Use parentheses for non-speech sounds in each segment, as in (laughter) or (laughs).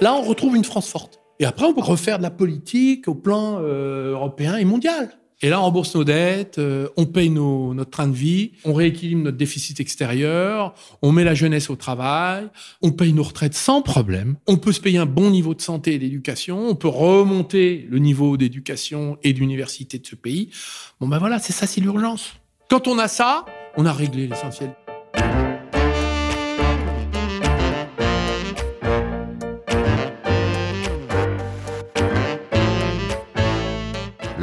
Là, on retrouve une France forte. Et après, on peut refaire de la politique au plan euh, européen et mondial. Et là, on rembourse nos dettes, euh, on paye nos, notre train de vie, on rééquilibre notre déficit extérieur, on met la jeunesse au travail, on paye nos retraites sans problème. On peut se payer un bon niveau de santé et d'éducation, on peut remonter le niveau d'éducation et d'université de ce pays. Bon ben voilà, c'est ça, c'est l'urgence. Quand on a ça, on a réglé l'essentiel.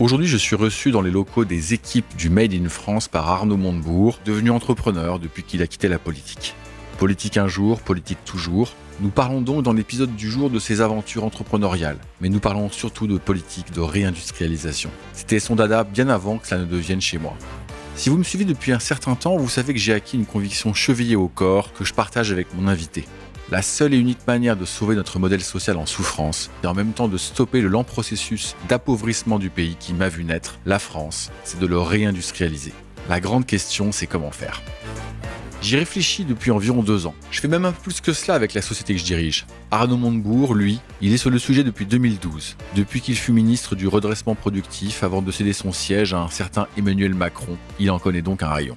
Aujourd'hui, je suis reçu dans les locaux des équipes du Made in France par Arnaud Montebourg, devenu entrepreneur depuis qu'il a quitté la politique. Politique un jour, politique toujours. Nous parlons donc dans l'épisode du jour de ses aventures entrepreneuriales, mais nous parlons surtout de politique, de réindustrialisation. C'était son dada bien avant que ça ne devienne chez moi. Si vous me suivez depuis un certain temps, vous savez que j'ai acquis une conviction chevillée au corps que je partage avec mon invité la seule et unique manière de sauver notre modèle social en souffrance et en même temps de stopper le lent processus d'appauvrissement du pays qui m'a vu naître, la France, c'est de le réindustrialiser. La grande question, c'est comment faire. J'y réfléchis depuis environ deux ans. Je fais même un peu plus que cela avec la société que je dirige. Arnaud Montebourg, lui, il est sur le sujet depuis 2012, depuis qu'il fut ministre du redressement productif avant de céder son siège à un certain Emmanuel Macron. Il en connaît donc un rayon.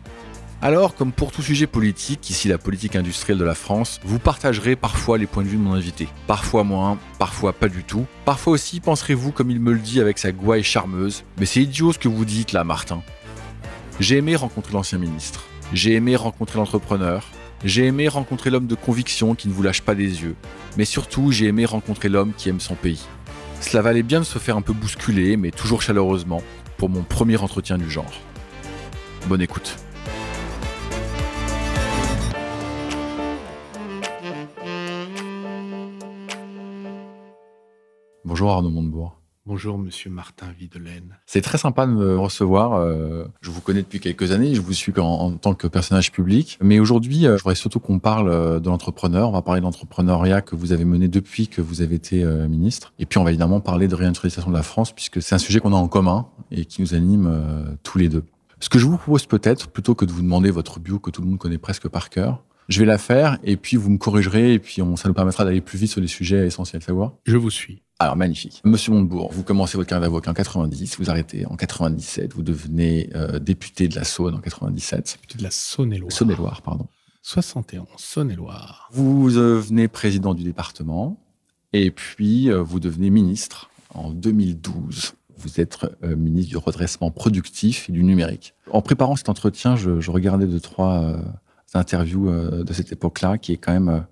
Alors, comme pour tout sujet politique, ici la politique industrielle de la France, vous partagerez parfois les points de vue de mon invité. Parfois moins, parfois pas du tout. Parfois aussi penserez-vous comme il me le dit avec sa gouaille charmeuse. Mais c'est idiot ce que vous dites là, Martin. J'ai aimé rencontrer l'ancien ministre. J'ai aimé rencontrer l'entrepreneur. J'ai aimé rencontrer l'homme de conviction qui ne vous lâche pas des yeux. Mais surtout, j'ai aimé rencontrer l'homme qui aime son pays. Cela valait bien de se faire un peu bousculer, mais toujours chaleureusement, pour mon premier entretien du genre. Bonne écoute. Bonjour Arnaud Montebourg. Bonjour Monsieur Martin Videlaine. C'est très sympa de me recevoir. Euh, je vous connais depuis quelques années, je vous suis en, tant que personnage public. Mais aujourd'hui, euh, je voudrais surtout qu'on parle euh, de l'entrepreneur. On va parler de l'entrepreneuriat que vous avez mené depuis que vous avez été ministre. Et puis on va évidemment parler de réindustrialisation de la France, puisque c'est un sujet qu'on a en commun et qui nous anime tous les deux. Ce que je vous propose peut-être, plutôt que de vous demander votre bio que tout le monde connaît presque par cœur, je vais la faire et puis vous me corrigerez et puis on, ça nous permettra d'aller plus vite sur les sujets essentiels. Ça va? Je vous suis. Alors, magnifique. Monsieur Montebourg, vous commencez votre carrière d'avocat en 90, vous arrêtez en 97, vous devenez euh, député de la Saône en 97. Député de la Saône-et-Loire. Saône-et-Loire, pardon. 71, Saône-et-Loire. Vous devenez président du département et puis euh, vous devenez ministre en 2012. Vous êtes euh, ministre du redressement productif et du numérique. En préparant cet entretien, je, je regardais deux, trois interviews de cette époque-là qui est quand même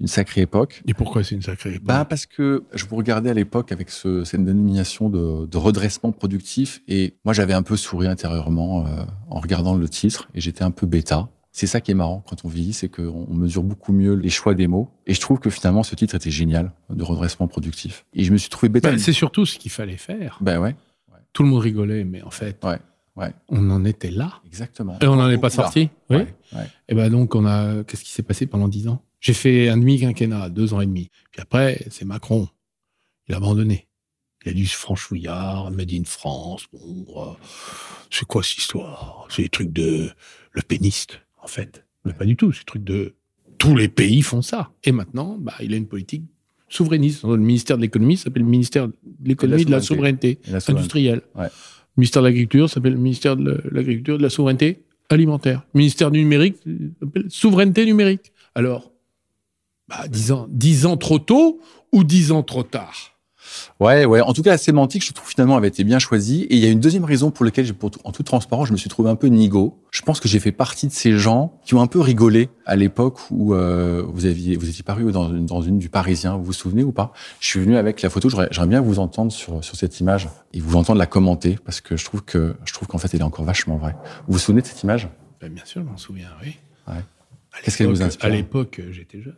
une sacrée époque. Et pourquoi c'est une sacrée époque? Bah Parce que je vous regardais à l'époque avec ce, cette dénomination de, de, redressement productif et moi j'avais un peu souri intérieurement euh, en regardant le titre et j'étais un peu bêta. C'est ça qui est marrant quand on vieillit, c'est qu'on mesure beaucoup mieux les choix des mots. Et je trouve que finalement ce titre était génial, de redressement productif. Et je me suis trouvé bêta. Bah, c'est surtout ce qu'il fallait faire. Ben ouais. Tout le monde rigolait, mais en fait, ouais. Ouais. on en était là. Exactement. Et on n'en est pas sorti. Oui. Ouais. Et ben donc on a. Qu'est-ce qui s'est passé pendant dix ans? J'ai fait un demi-quinquennat, deux ans et demi. Puis après, c'est Macron. Il a abandonné. Il a dit franchouillard, Made in France. Bon, euh, c'est quoi cette histoire? C'est des trucs de le péniste, en fait. Mais pas du tout. C'est des trucs de tous les pays font ça. Et maintenant, bah, il a une politique souverainiste. Le ministère de l'économie s'appelle le ministère de l'économie et de la souveraineté, industrielle. Le ministère de l'agriculture s'appelle le ministère de l'agriculture de la souveraineté alimentaire. Le ministère du numérique s'appelle souveraineté numérique. Alors, bah, dix ans, dix ans trop tôt ou dix ans trop tard? Ouais, ouais. En tout cas, la sémantique, je trouve finalement avait été bien choisie. Et il y a une deuxième raison pour laquelle, en toute transparence, je me suis trouvé un peu nigo. Je pense que j'ai fait partie de ces gens qui ont un peu rigolé à l'époque où euh, vous aviez, vous étiez paru dans une, dans une du Parisien. Vous vous souvenez ou pas? Je suis venu avec la photo. J'aimerais bien vous entendre sur, sur cette image et vous entendre la commenter parce que je trouve que je trouve qu'en fait, elle est encore vachement vraie. Vous vous souvenez de cette image? Ben, Bien sûr, je m'en souviens. Oui. Ouais. Qu'est-ce qu'elle vous inspire? À l'époque, j'étais jeune.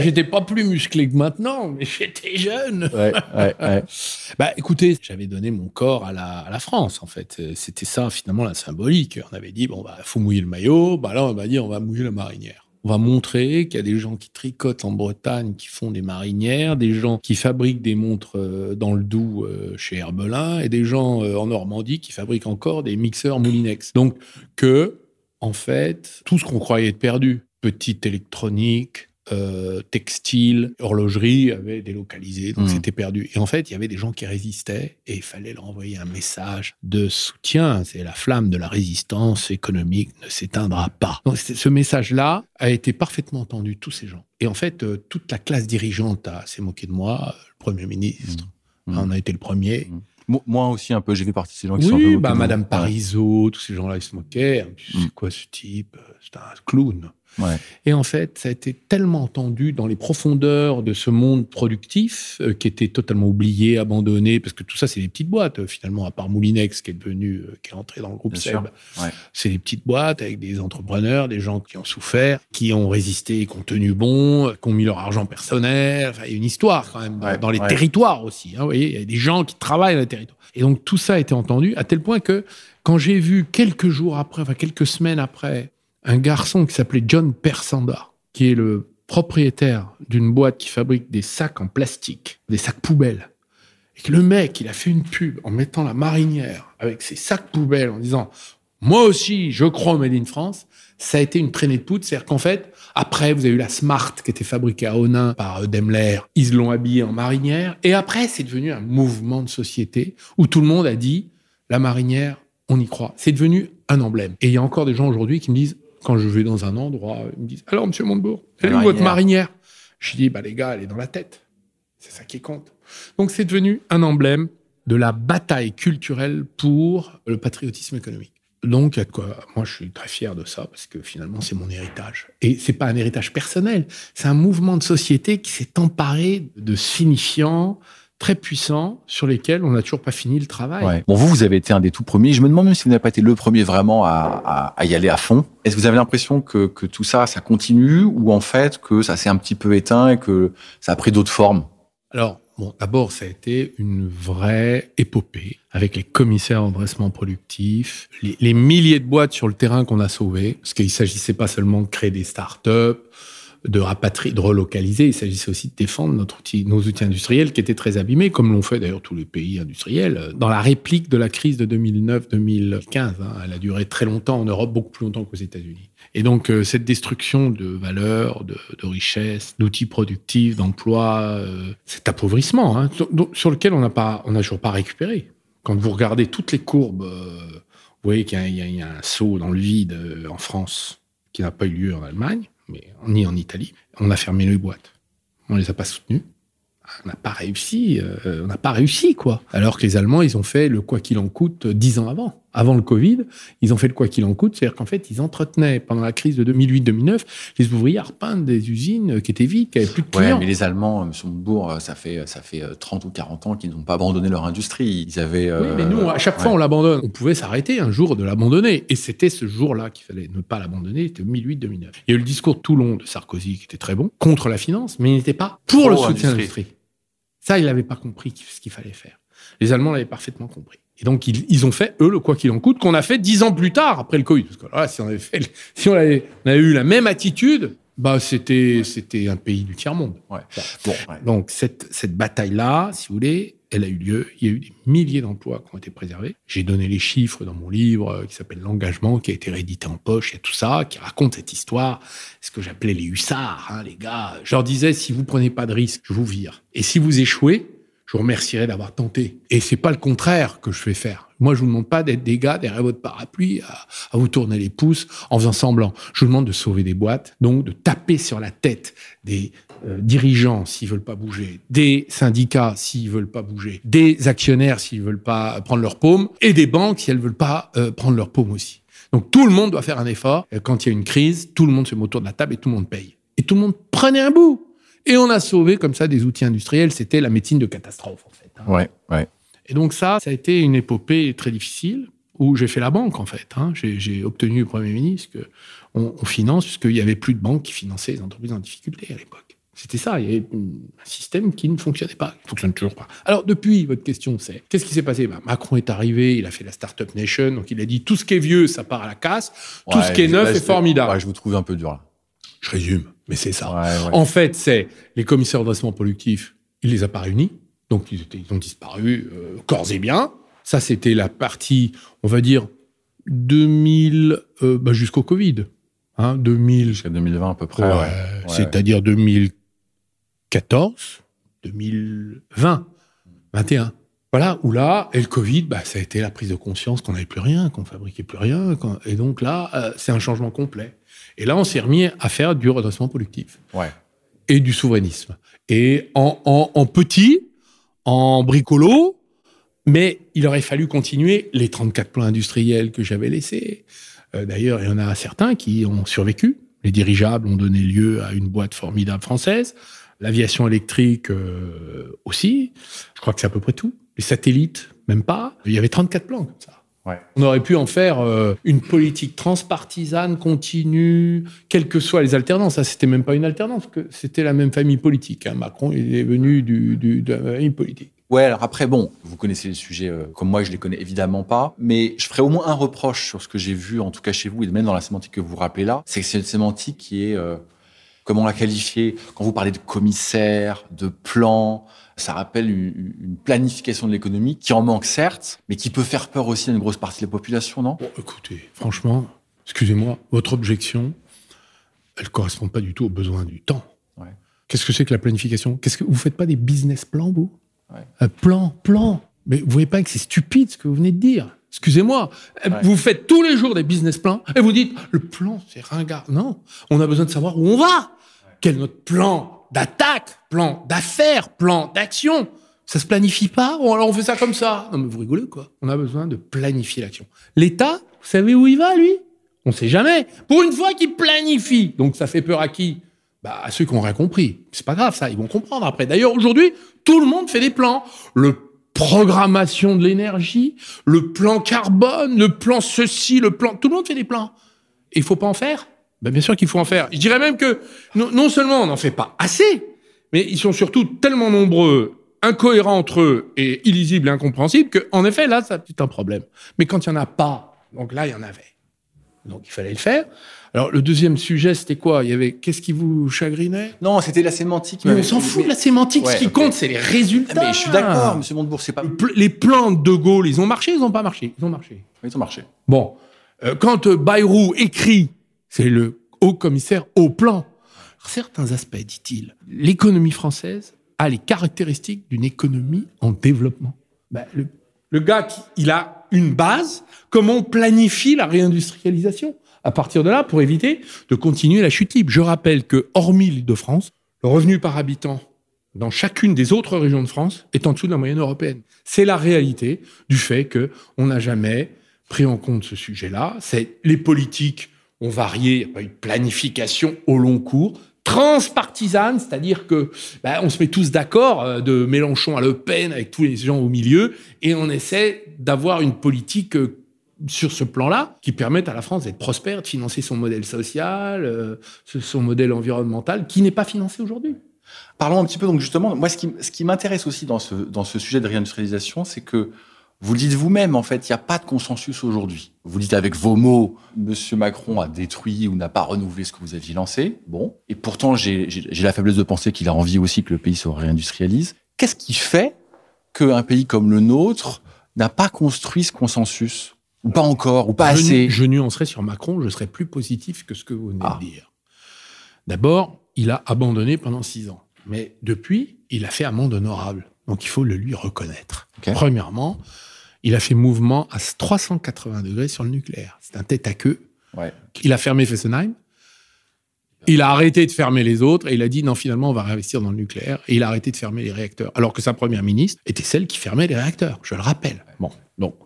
J'étais pas plus musclé que maintenant, mais j'étais jeune. Ouais, ouais. (laughs) Bah, écoutez, j'avais donné mon corps à la, à la France, en fait. C'était ça, finalement, la symbolique. On avait dit, bon, bah, faut mouiller le maillot. Bah, là, on m'a dit, on va mouiller la marinière. On va montrer qu'il y a des gens qui tricotent en Bretagne, qui font des marinières, des gens qui fabriquent des montres euh, dans le Doubs euh, chez Herbelin, et des gens euh, en Normandie qui fabriquent encore des mixeurs Moulinex. Donc, que, en fait, tout ce qu'on croyait être perdu, petite électronique, euh, textile, horlogerie avait délocalisé, donc Mm. c'était perdu. Et en fait, il y avait des gens qui résistaient et il fallait leur envoyer un message de soutien. C'est la flamme de la résistance économique ne s'éteindra pas. Donc ce message-là a été parfaitement entendu tous ces gens. Et en fait, euh, toute la classe dirigeante a- s'est moquée de moi, le Premier ministre. Mm. On a été le premier. Mo- Moi aussi, un peu, j'ai fait partie de ces gens qui sont un peu. Oui, bah. Madame. Parisot, tous ces gens-là, ils se moquaient. C'est quoi ce type? C'est un clown. Ouais. Et en fait, ça a été tellement entendu dans les profondeurs de ce monde productif euh, qui était totalement oublié, abandonné, parce que tout ça, c'est des petites boîtes, euh, finalement, à part Moulinex qui est devenu, euh, qui est entré dans le groupe Bien SEB. ouais. C'est des petites boîtes avec des entrepreneurs, des gens qui ont souffert, qui ont résisté, qui ont tenu bon, qui ont mis leur argent personnel. Enfin, il y a une histoire quand même dans, Ouais, dans les territoires aussi. hein, vous voyez, il y a des gens qui travaillent dans les territoires. Et donc tout ça a été entendu à tel point que quand j'ai vu quelques jours après, enfin quelques semaines après, un garçon qui s'appelait John Persanda, qui est le propriétaire d'une boîte qui fabrique des sacs en plastique, des sacs poubelles, et que le mec, il a fait une pub en mettant la marinière avec ses sacs poubelles en disant Moi aussi, je crois au Made in France. Ça a été une traînée de poudre. C'est-à-dire qu'en fait, après, vous avez eu la Smart qui était fabriquée à Onin par euh, Daimler. Ils l'ont habillée en marinière. Et après, c'est devenu un mouvement de société où tout le monde a dit La marinière, on y croit. C'est devenu un emblème. Et il y a encore des gens aujourd'hui qui me disent Quand je vais dans un endroit, ils me disent Alors, monsieur Montebourg, elle est où votre marinière. Je dis Bah, les gars, elle est dans la tête. C'est ça qui compte. Donc c'est devenu un emblème de la bataille culturelle pour le patriotisme économique. Donc, quoi. Moi, je suis très fier de ça parce que finalement, c'est mon héritage. Et c'est pas un héritage personnel. C'est un mouvement de société qui s'est emparé de signifiants très puissants sur lesquels on n'a toujours pas fini le travail. Ouais. Bon, vous, vous avez été un des tout premiers. Je me demande même si vous n'avez pas été le premier vraiment à, à- à y aller à fond. Est-ce que vous avez l'impression que, que tout ça, ça continue ou en fait que ça s'est un petit peu éteint et que ça a pris d'autres formes? Alors, bon, d'abord, ça a été une vraie épopée avec les commissaires en dressement productif, les, les milliers de boîtes sur le terrain qu'on a sauvées, parce qu'il s'agissait pas seulement de créer des start-up, de rapatrier, de relocaliser, il s'agissait aussi de défendre notre outil, nos outils industriels qui étaient très abîmés, comme l'ont fait d'ailleurs tous les pays industriels. Dans la réplique de la crise de 2009-2015, hein, elle a duré très longtemps en Europe, beaucoup plus longtemps qu'aux États-Unis. Et donc, euh, cette destruction de valeurs, de, richesses, d'outils productifs, d'emplois, euh, cet appauvrissement, hein, sur, lequel on n'a pas, on n'a toujours pas récupéré. Quand vous regardez toutes les courbes, euh, vous voyez qu'il y, y a- un saut dans le vide en France qui n'a pas eu lieu en Allemagne, mais ni en Italie. On a fermé les boîtes. On les a pas soutenues. On n'a pas réussi. euh, on n'a pas réussi, quoi. Alors que les Allemands, ils ont fait le quoi qu'il en coûte dix ans avant. Avant le Covid, ils ont fait le quoi qu'il en coûte. C'est-à-dire qu'en fait, ils entretenaient, pendant la crise de 2008-2009, les ouvriers à repeindre des usines euh, qui étaient vides, qui n'avaient plus de Ouais, clients. mais les Allemands, M. Montebourg, ça fait, ça fait euh, 30 ou 40 ans qu'ils n'ont pas abandonné leur industrie. Ils avaient. Oui, euh, mais nous, à chaque fois, ouais. on l'abandonne. On pouvait s'arrêter un jour de l'abandonner. Et c'était ce jour-là qu'il fallait ne pas l'abandonner. C'était 2008-2009. Il y a eu le discours de Toulon de Sarkozy qui était très bon, contre la finance, mais il n'était pas pour le soutien à l'industrie. Ça, il n'avait pas compris ce qu'il fallait faire. Les Allemands l'avaient parfaitement compris. Et donc, ils, ils ont fait, eux, le quoi qu'il en coûte, qu'on a fait dix ans plus tard, après le Covid. Parce que là, si on avait, fait, (laughs) si on avait, on avait eu la même attitude, bah, c'était, c'était un pays du tiers-monde. Ouais. Bon, ouais. Donc, cette, cette bataille-là, si vous voulez, elle a eu lieu. Il y a eu des milliers d'emplois qui ont été préservés. J'ai donné les chiffres dans mon livre euh, qui s'appelle L'engagement, qui a été réédité en poche. Il y a tout ça, qui raconte cette histoire. Ce que j'appelais les hussards, hein, les gars. Je leur disais, si vous prenez pas de risque, je vous vire. Et si vous échouez, je vous remercierai d'avoir tenté. Et c'est pas le contraire que je fais faire. Moi, je vous demande pas d'être des gars derrière votre parapluie à, vous tourner les pouces en faisant semblant. Je vous demande de sauver des boîtes, donc de taper sur la tête des euh, dirigeants s'ils veulent pas bouger, des syndicats s'ils veulent pas bouger, des actionnaires s'ils veulent pas prendre leur paume, et des banques si elles veulent pas euh, prendre leur paume aussi. Donc tout le monde doit faire un effort. Euh, Quand il y a une crise, tout le monde se met autour de la table et tout le monde paye. Et tout le monde prenait un bout. Et on a sauvé comme ça des outils industriels. C'était la médecine de catastrophe en fait. hein. Ouais, ouais. Et donc ça, ça a été une épopée très difficile où j'ai fait la banque en fait. hein. J'ai obtenu au Premier ministre qu'on on finance puisqu'il y avait plus de banques qui finançaient les entreprises en difficulté à l'époque. C'était ça, il y avait un système qui ne fonctionnait pas, qui ne fonctionne toujours pas. Alors depuis, votre question c'est, qu'est-ce qui s'est passé? Ben, Macron est arrivé, il a fait la Startup Nation, donc il a dit tout ce qui est vieux, ça part à la casse, tout Ouais, ce qui est là, neuf je- est formidable. Ouais, je vous trouve un peu dur là. Je résume, mais c'est ça. Ouais, ouais. En fait, c'est les commissaires de redressement productif, il les a pas réunis, donc ils, étaient- ils ont disparu euh, corps et bien. Ça, c'était la partie, on va dire, 2000, euh, bah, jusqu'au Covid. Hein, 2000, Jusqu'à 2020 à peu près. Ouais, c'est-à-dire 2014, 2020, 21. Voilà, où là, et le Covid, bah, ça a été la prise de conscience qu'on n'avait plus rien, qu'on fabriquait plus rien. Et donc là, euh, c'est un changement complet. Et là, on s'est remis à faire du redressement productif Ouais. et du souverainisme. Et en, en, en petit, en bricolo, mais il aurait fallu continuer les 34 plans industriels que j'avais laissés. Euh, D'ailleurs, il y en a certains qui ont survécu. Les dirigeables ont donné lieu à une boîte formidable française. L'aviation électrique euh, aussi. Je crois que c'est à peu près tout. Les satellites, même pas. Il y avait 34 plans comme ça. Ouais. On aurait pu en faire euh, une politique transpartisane, continue, quelles que soient les alternances. Ça, c'était même pas une alternance, que c'était la même famille politique. hein. Macron, il est venu du, du- de la famille politique. Ouais, alors après, bon, vous connaissez les sujets euh, comme moi, je les connais évidemment pas, mais je ferai au moins un reproche sur ce que j'ai vu, en tout cas chez vous, et même dans la sémantique que vous rappelez là, c'est que c'est une sémantique qui est, euh, comment la qualifier? Quand vous parlez de commissaire, de plan, ça rappelle une, planification de l'économie qui en manque certes, mais qui peut faire peur aussi à une grosse partie de la population, non? Bon, écoutez, franchement, excusez-moi, votre objection, elle correspond pas du tout aux besoins du temps. Ouais. Qu'est-ce que c'est que la planification? Qu'est-ce que vous faites pas des business plans, vous? Ouais. Un plan, plan. Mais vous voyez pas que c'est stupide ce que vous venez de dire Excusez-moi, Euh, Ouais. vous faites tous les jours des business plans et vous dites le plan c'est ringard. Non, on a besoin de savoir où on va. Quel est notre plan? D'attaque, plan d'affaires, plan d'action Ça se planifie pas Bon, Alors on fait ça comme ça? Non mais vous rigolez quoi? On a besoin de planifier l'action. L'État, vous savez où il va lui? On sait jamais. Pour une fois qu'il planifie, donc ça fait peur à qui? Bah, à ceux qui ont rien compris. C'est pas grave ça, ils vont comprendre après. D'ailleurs aujourd'hui, tout le monde fait des plans. Le programmation de l'énergie, le plan carbone, le plan ceci, le plan. Tout le monde fait des plans. Il faut pas en faire ben, Bien sûr qu'il faut en faire. Je dirais même que non, non seulement on n'en fait pas assez, mais ils sont surtout tellement nombreux, incohérents entre eux et illisibles et incompréhensibles qu'en effet, là, c'est un problème. Mais quand il n'y en a pas, donc là, il y en avait. Donc il fallait le faire. Alors le deuxième sujet, c'était quoi? Il y avait qu'est-ce qui vous chagrinait? Non, c'était la sémantique. Mais on s'en fout de la sémantique. Ouais, Ce qui compte, c'est les résultats. Mais je suis d'accord, monsieur Montebourg, c'est pas. Les plans de De Gaulle, ils ont marché, ils n'ont pas marché. Ils ont marché. Ils ont marché. Bon, euh, quand Bayrou écrit, c'est le haut commissaire au plan. Certains aspects, dit-il, l'économie française a les caractéristiques d'une économie en développement. Ben, le, gars, il a une base, comment on planifie la réindustrialisation à partir de là pour éviter de continuer la chute libre? Je rappelle que, hormis l'Île-de-France, le revenu par habitant dans chacune des autres régions de France est en dessous de la moyenne européenne. C'est la réalité du fait que on n'a jamais pris en compte ce sujet-là. C'est les politiques ont varié, il n'y a pas eu de planification au long cours, transpartisane, c'est-à-dire que ben, on se met tous d'accord euh, de Mélenchon à Le Pen avec tous les gens au milieu et on essaie d'avoir une politique euh, sur ce plan-là qui permette à la France d'être prospère, de financer son modèle social, euh, son modèle environnemental qui n'est pas financé aujourd'hui. Parlons un petit peu donc justement, moi ce qui, m'intéresse aussi dans ce sujet de réindustrialisation, c'est que vous le dites vous-même, en fait, il n'y a pas de consensus aujourd'hui. Vous dites avec vos mots, Monsieur Macron a détruit ou n'a pas renouvelé ce que vous aviez lancé. Bon. Et pourtant, j'ai la faiblesse de penser qu'il a envie aussi que le pays se réindustrialise. Qu'est-ce qui fait qu'un pays comme le nôtre n'a pas construit ce consensus? Ou pas encore, ou pas je, assez? je nuancerai sur Macron, je serai plus positif que ce que vous venez Ah. de dire. D'abord, il a abandonné pendant six ans. Mais depuis, il a fait amende honorable. Donc il faut le lui reconnaître. Premièrement, il a fait mouvement à 380 degrés sur le nucléaire. C'est un tête à queue. Ouais. Il a fermé Fessenheim. Il a arrêté de fermer les autres et il a dit non, finalement, on va réinvestir dans le nucléaire. Et il a arrêté de fermer les réacteurs. Alors que sa première ministre était celle qui fermait les réacteurs. Je le rappelle. Bon, donc,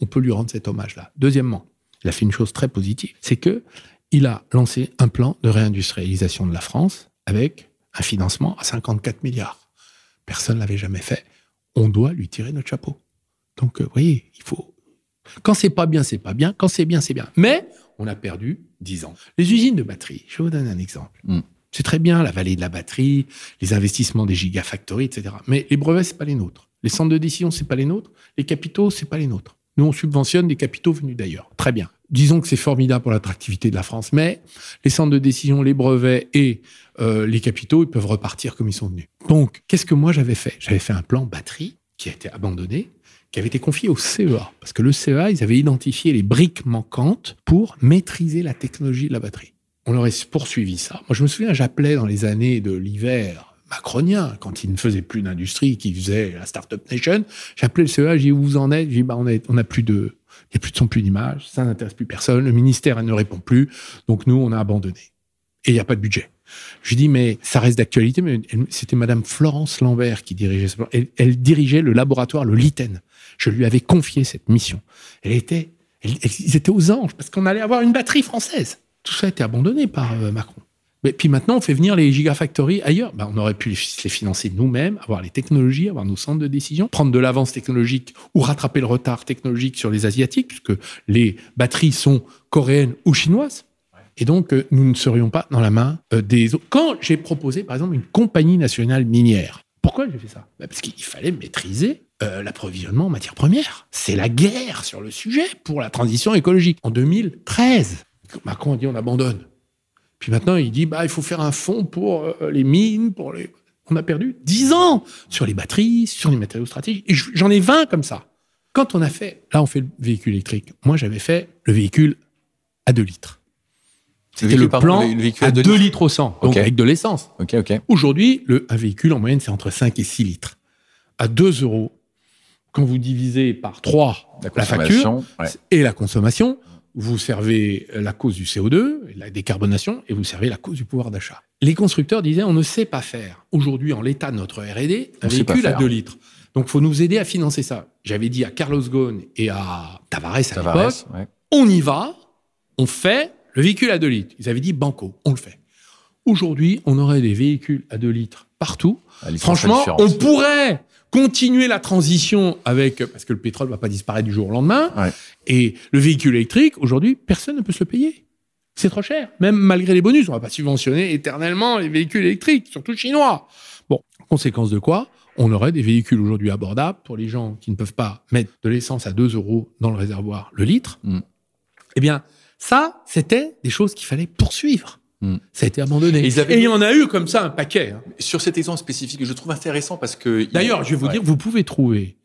on peut lui rendre cet hommage-là. Deuxièmement, il a fait une chose très positive. C'est que il a lancé un plan de réindustrialisation de la France avec un financement à 54 milliards. Personne ne l'avait jamais fait. On doit lui tirer notre chapeau. Donc, euh, vous voyez, il faut. Quand c'est pas bien, c'est pas bien. Quand c'est bien, c'est bien. Mais on a perdu 10 ans. Les usines de batterie, je vous donner un exemple. Mm. C'est très bien la vallée de la batterie, les investissements des gigafactories, etc. Mais les brevets, c'est pas les nôtres. Les centres de décision, c'est pas les nôtres. Les capitaux, c'est pas les nôtres. Nous, on subventionne des capitaux venus d'ailleurs. Très bien. Disons que c'est formidable pour l'attractivité de la France, mais les centres de décision, les brevets et euh, les capitaux, ils peuvent repartir comme ils sont venus. Donc, qu'est-ce que moi j'avais fait? J'avais fait un plan batterie qui a été abandonné, qui avait été confié au CEA. Parce que le CEA, ils avaient identifié les briques manquantes pour maîtriser la technologie de la batterie. On aurait poursuivi ça. Moi, je me souviens, j'appelais dans les années de l'hiver macronien, quand il ne faisait plus d'industrie, qui faisait la Startup Nation, j'appelais le CEA, j'ai dit où vous en êtes? J'ai dit bah, on, est, on a plus de, il n'y a plus de son, plus d'image, ça n'intéresse plus personne, le ministère ne répond plus, donc nous, on a abandonné. Et il n'y a pas de budget. Je lui dis, mais ça reste d'actualité, mais c'était Madame Florence Lambert qui dirigeait ce elle, elle, dirigeait le laboratoire, le LITEN. Je lui avais confié cette mission. Elle était, ils étaient aux anges parce qu'on allait avoir une batterie française. Tout ça a été abandonné par euh, Macron. Mais puis maintenant, on fait venir les gigafactories ailleurs. Ben, on aurait pu les financer nous-mêmes, avoir les technologies, avoir nos centres de décision, prendre de l'avance technologique ou rattraper le retard technologique sur les Asiatiques, puisque les batteries sont coréennes ou chinoises. Et donc, euh, nous ne serions pas dans la main euh, des autres. Quand j'ai proposé, par exemple, une compagnie nationale minière, pourquoi j'ai fait ça? Ben, Parce qu'il fallait maîtriser euh, l'approvisionnement en matières premières. C'est la guerre sur le sujet pour la transition écologique. En 2013, Macron a dit on abandonne. Puis maintenant, il dit, bah, il faut faire un fonds pour les mines, pour les... On a perdu 10 ans sur les batteries, sur les matériaux stratégiques. Et j'en ai 20 comme ça. Quand on a fait, là, on fait le véhicule électrique. Moi, j'avais fait le véhicule à 2 litres. C'était le, plan à 2 litres. au 100, donc avec de l'essence. Aujourd'hui, un véhicule, en moyenne, c'est entre 5 et 6 litres. À 2 euros, quand vous divisez par 3 la, facture et la consommation, vous servez la cause du CO2, la décarbonation, et vous servez la cause du pouvoir d'achat. Les constructeurs disaient on ne sait pas faire. Aujourd'hui, en l'état de notre R&D, un véhicule à 2 litres. Donc, il faut nous aider à financer ça. J'avais dit à Carlos Ghosn et à Tavares à l'époque, on y va, on fait le véhicule à 2 litres. Ils avaient dit banco, on le fait. Aujourd'hui, on aurait des véhicules à 2 litres partout. Franchement, on pourrait continuer la transition avec parce que le pétrole va pas disparaître du jour au lendemain. Et le véhicule électrique, aujourd'hui, personne ne peut se le payer. C'est trop cher. Même malgré les bonus, on va pas subventionner éternellement les véhicules électriques, surtout chinois. Bon, conséquence de quoi? On aurait des véhicules aujourd'hui abordables pour les gens qui ne peuvent pas mettre de l'essence à 2 euros dans le réservoir le litre. Mm. Eh bien, ça, c'était des choses qu'il fallait poursuivre. Hmm. Ça a été abandonné. Et, il y en a eu comme ça un paquet. Hein. Sur cet exemple spécifique, je trouve intéressant parce que. D'ailleurs, je vais vous dire, vous pouvez trouver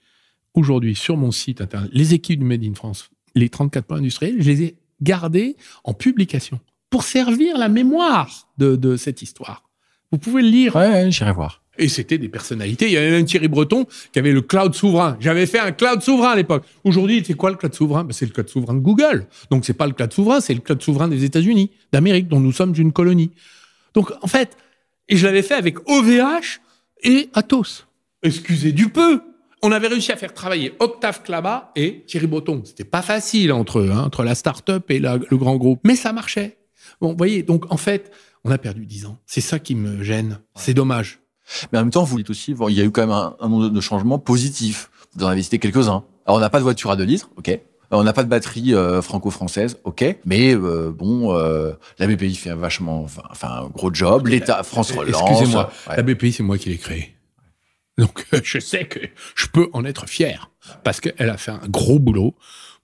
aujourd'hui sur mon site internet les équipes du Made in France, les 34 points industriels, je les ai gardés en publication pour servir la mémoire de, de cette histoire. Vous pouvez le lire. Ouais, j'irai voir. Et c'était des personnalités. Il y avait même Thierry Breton qui avait le cloud souverain. J'avais fait un cloud souverain à l'époque. Aujourd'hui, c'est quoi le cloud souverain? Ben, C'est le cloud souverain de Google. Donc, c'est pas le cloud souverain, c'est le cloud souverain des États-Unis, d'Amérique, dont nous sommes une colonie. Donc, en fait, et je l'avais fait avec OVH et Atos. Excusez du peu. On avait réussi à faire travailler Octave Klaba et Thierry Breton. C'était pas facile entre eux, hein, entre la start-up et le grand groupe. Mais ça marchait. Bon, vous voyez, donc, en fait, on a perdu 10 ans. C'est ça qui me gêne. C'est dommage. Mais en même temps, vous dites aussi, bon, il y a eu quand même un, nombre de changements positifs. Vous en avez cité quelques-uns. Alors, on n'a pas de voiture à 2 litres, ok. On n'a pas de batterie euh, franco-française, ok. Mais euh, bon, euh, la BPI fait un vachement, enfin, un gros job. L'État, France relance. Excusez-moi, la BPI, c'est moi qui l'ai créée. Donc, je sais que je peux en être fier parce qu'elle a fait un gros boulot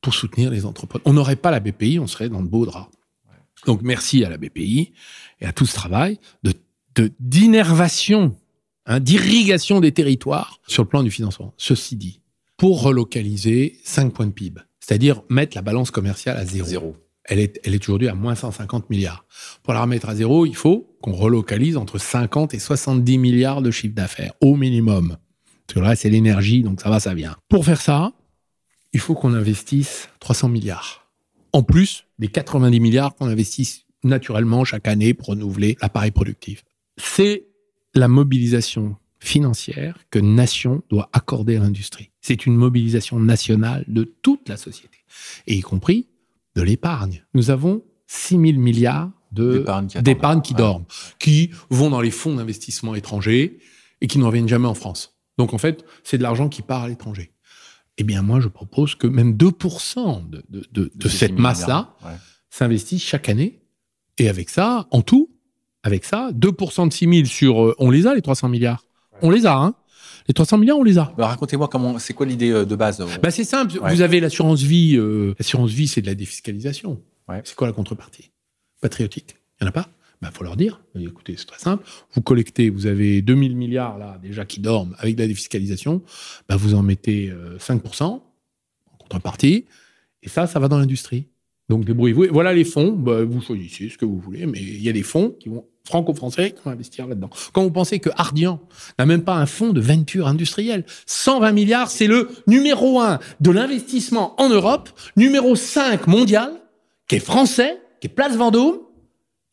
pour soutenir les entrepreneurs. On n'aurait pas la BPI, on serait dans de beaux draps. Donc, merci à la BPI et à tout ce travail de d'innervation Hein, d'irrigation des territoires sur le plan du financement. Ceci dit, pour relocaliser 5 points de PIB, c'est-à-dire mettre la balance commerciale à zéro. Elle est, elle est aujourd'hui à moins 150 milliards. Pour la remettre à zéro, il faut qu'on relocalise entre 50 et 70 milliards de chiffre d'affaires, au minimum. Parce que là, c'est l'énergie, donc ça va, ça vient. Pour faire ça, il faut qu'on investisse 300 milliards. En plus des 90 milliards qu'on investisse naturellement chaque année pour renouveler l'appareil productif. C'est la mobilisation financière que nation doit accorder à l'industrie. C'est une mobilisation nationale de toute la société, et y compris de l'épargne. Nous avons 6 000 milliards d'épargne qui, dorment, qui vont dans les fonds d'investissement étrangers et qui ne reviennent jamais en France. Donc en fait, c'est de l'argent qui part à l'étranger. Eh bien moi, je propose que même 2% de, de, de, cette masse-là s'investisse chaque année. Et avec ça, en tout, avec ça, 2% de 6 000 sur... euh, on les a, les 300 milliards. On les a, hein. Les 300 milliards, on les a. Bah, Racontez-moi comment, c'est quoi l'idée euh, de base Bah, c'est simple. Ouais. Vous avez l'assurance vie. euh, l'assurance vie, c'est de la défiscalisation. Ouais. C'est quoi la contrepartie? Patriotique. Il n'y en a pas? Il faut leur dire. Écoutez, c'est très simple. Vous collectez, vous avez 2000 milliards là déjà qui dorment avec de la défiscalisation. Bah, vous en mettez euh, 5% en contrepartie. Et ça, ça va dans l'industrie. Donc débrouillez-vous. Voilà les fonds. Bah, vous choisissez ce que vous voulez, mais il y a des fonds qui vont franco-français qui vont investir là-dedans. Quand vous pensez que Ardian n'a même pas un fonds de venture industrielle, 120 milliards, c'est le numéro un de l'investissement en Europe, numéro 5 mondial, qui est français, qui est Place Vendôme.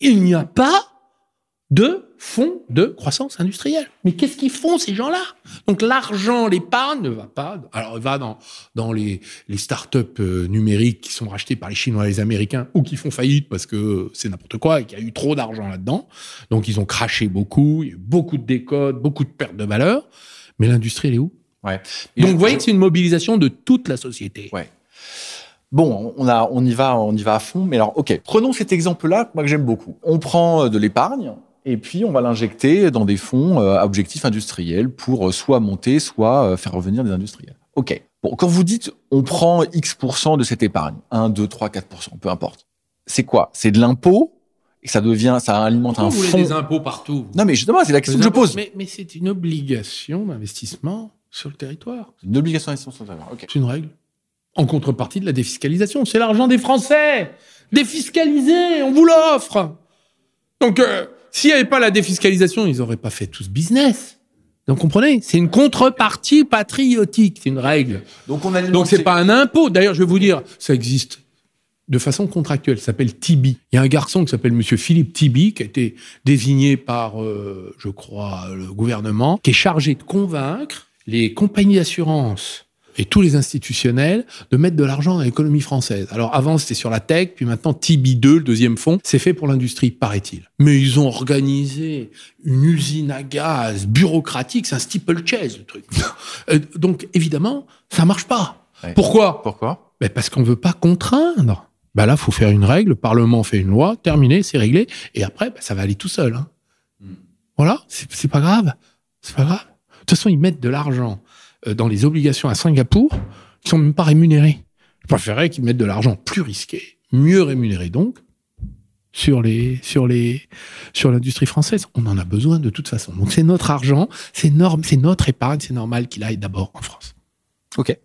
Il n'y a pas de fonds de croissance industrielle. Mais qu'est-ce qu'ils font ces gens-là? Donc l'argent, l'épargne ne va pas. Alors il va dans dans les les startups euh, numériques qui sont rachetées par les Chinois et les Américains ou qui font faillite parce que c'est n'importe quoi et qu'il y a eu trop d'argent là-dedans. Donc ils ont craché beaucoup, il y a eu beaucoup de décodes, beaucoup de pertes de valeur. Mais l'industrie elle est où? Ouais. Et Donc vous voyez que c'est une mobilisation de toute la société. Ouais. Bon, on, a, on, y va, on y va à fond. Mais alors, OK, prenons cet exemple-là, moi que j'aime beaucoup. On prend euh, de l'épargne et puis on va l'injecter dans des fonds euh, à objectifs industriels pour euh, soit monter, soit euh, faire revenir des industriels. OK. Bon, quand vous dites on prend X% de cette épargne, 1, 2, 3, 4%, peu importe, c'est quoi? C'est de l'impôt? Et ça devient, ça alimente Pourquoi un vous voulez fonds? des impôts partout Non, mais justement, c'est la question que je pose. Mais, mais c'est une obligation d'investissement sur le territoire. Une obligation d'investissement sur le territoire. OK. C'est une règle. En contrepartie de la défiscalisation. C'est l'argent des Français. Défiscalisé, on vous l'offre. Donc, euh, s'il n'y avait pas la défiscalisation, ils n'auraient pas fait tout ce business. Donc, comprenez, c'est une contrepartie patriotique. C'est une règle. Donc, on a Donc, c'est pas un impôt. D'ailleurs, je vais vous dire, ça existe de façon contractuelle. Ça s'appelle Tibi. Il y a un garçon qui s'appelle Monsieur Philippe Tibi, qui a été désigné par, euh, je crois, le gouvernement, qui est chargé de convaincre les compagnies d'assurance et tous les institutionnels de mettre de l'argent dans l'économie française. Alors avant c'était sur la tech, puis maintenant Tibi 2, le deuxième fonds, c'est fait pour l'industrie, paraît-il. Mais ils ont organisé une usine à gaz bureaucratique, c'est un steeplechase le truc. (laughs) Euh, Donc évidemment, ça marche pas. Ouais. Pourquoi? Pourquoi? Ben Parce qu'on veut pas contraindre. Ben là, faut faire une règle, le Parlement fait une loi, terminé, c'est réglé, et après, ben, ça va aller tout seul. hein. Hmm. Voilà, c'est pas grave. C'est pas grave. De toute façon, ils mettent de l'argent dans les obligations à Singapour, qui sont même pas rémunérés. Je préférerais qu'ils mettent de l'argent plus risqué, mieux rémunéré donc, sur les sur les sur l'industrie française. On en a besoin de toute façon. Donc c'est notre argent, c'est norme, c'est notre épargne, c'est normal qu'il aille d'abord en France. OK.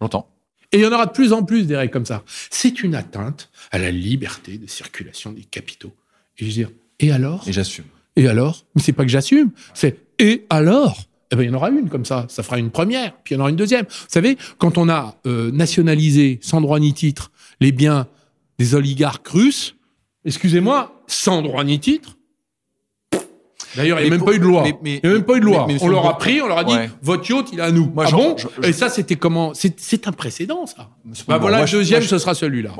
J'entends. Et il y en aura de plus en plus des règles comme ça. C'est une atteinte à la liberté de circulation des capitaux. Et je veux dire, et alors? Et j'assume. Et alors? Mais c'est pas que j'assume, c'est et alors? Eh ben il y en aura une comme ça, ça fera une première, puis il y en aura une deuxième. Vous savez, quand on a euh, nationalisé sans droit ni titre les biens des oligarques russes, excusez-moi, sans droit ni titre. D'ailleurs, il n'y a même pas eu de loi. il n'y a même pas eu de loi. on leur le a pris, on leur a dit, votre yacht, il est à nous. Moi, ah bon Et ça, c'était comment C'est c'est un précédent, ça. Bah voilà, le deuxième, ce sera celui-là.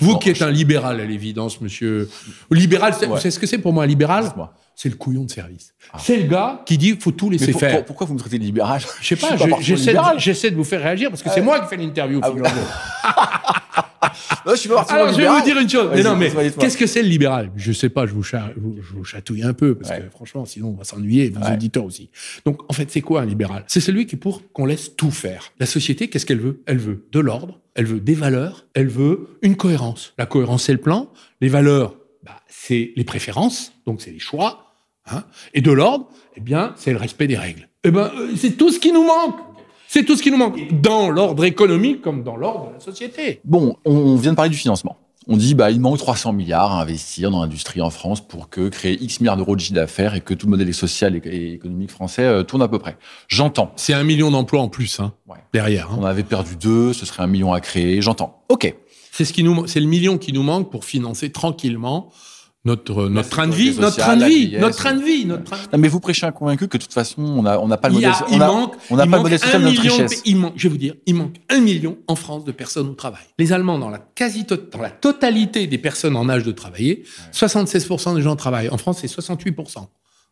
Vous qui êtes un libéral à l'évidence, monsieur. Libéral, c'est- vous savez ce que c'est pour moi un libéral. C'est le couillon de service. Ah. C'est le gars qui dit faut tout Mais laisser pour- faire. pour- pourquoi vous me traitez de libéral Je sais pas, je- j'essaie de, vous faire réagir parce que c'est Ah. moi qui fais l'interview. Ah, (laughs) je suis pas forcément Alors, je vais vous dire une chose. Mais non, mais qu'est-ce que c'est le libéral? Je sais pas, je vous, cha- je vous- je vous chatouille un peu, parce Ouais. que franchement, sinon on va s'ennuyer, vos Ouais. auditeurs aussi. Donc, en fait, c'est quoi un libéral? C'est celui qui est pour qu'on laisse tout faire. La société, qu'est-ce qu'elle veut? Elle veut de l'ordre, elle veut des valeurs, elle veut une cohérence. La cohérence, c'est le plan. Les valeurs, bah, c'est les préférences, donc c'est les choix. hein. Et de l'ordre, eh bien, c'est le respect des règles. Eh ben, euh, c'est tout ce qui nous manque. C'est tout ce qui nous manque dans l'ordre économique comme dans l'ordre de la société. Bon, on, vient de parler du financement. On dit bah il manque 300 milliards à investir dans l'industrie en France pour que créer X milliards d'euros de chiffre d'affaires et que tout le modèle social et, et économique français euh, tourne à peu près. J'entends. C'est un million d'emplois en plus hein, Ouais. derrière. hein. On avait perdu deux, ce serait un million à créer. J'entends. Ok. C'est ce qui nous, c'est le million qui nous manque pour financer tranquillement notre notre train de vie, notre train de vie, notre train de vie, notre train. Non, mais vous prêchez un convaincu que de toute façon on a on n'a pas le modèle. il on a, manque, on n'a il pas le manque modèle social de notre richesse. il manque, je vais vous dire, il manque un million en France de personnes au travail. Les Allemands, dans la quasi dans la totalité des personnes en âge de travailler, 76% des gens travaillent. En France, c'est 68%.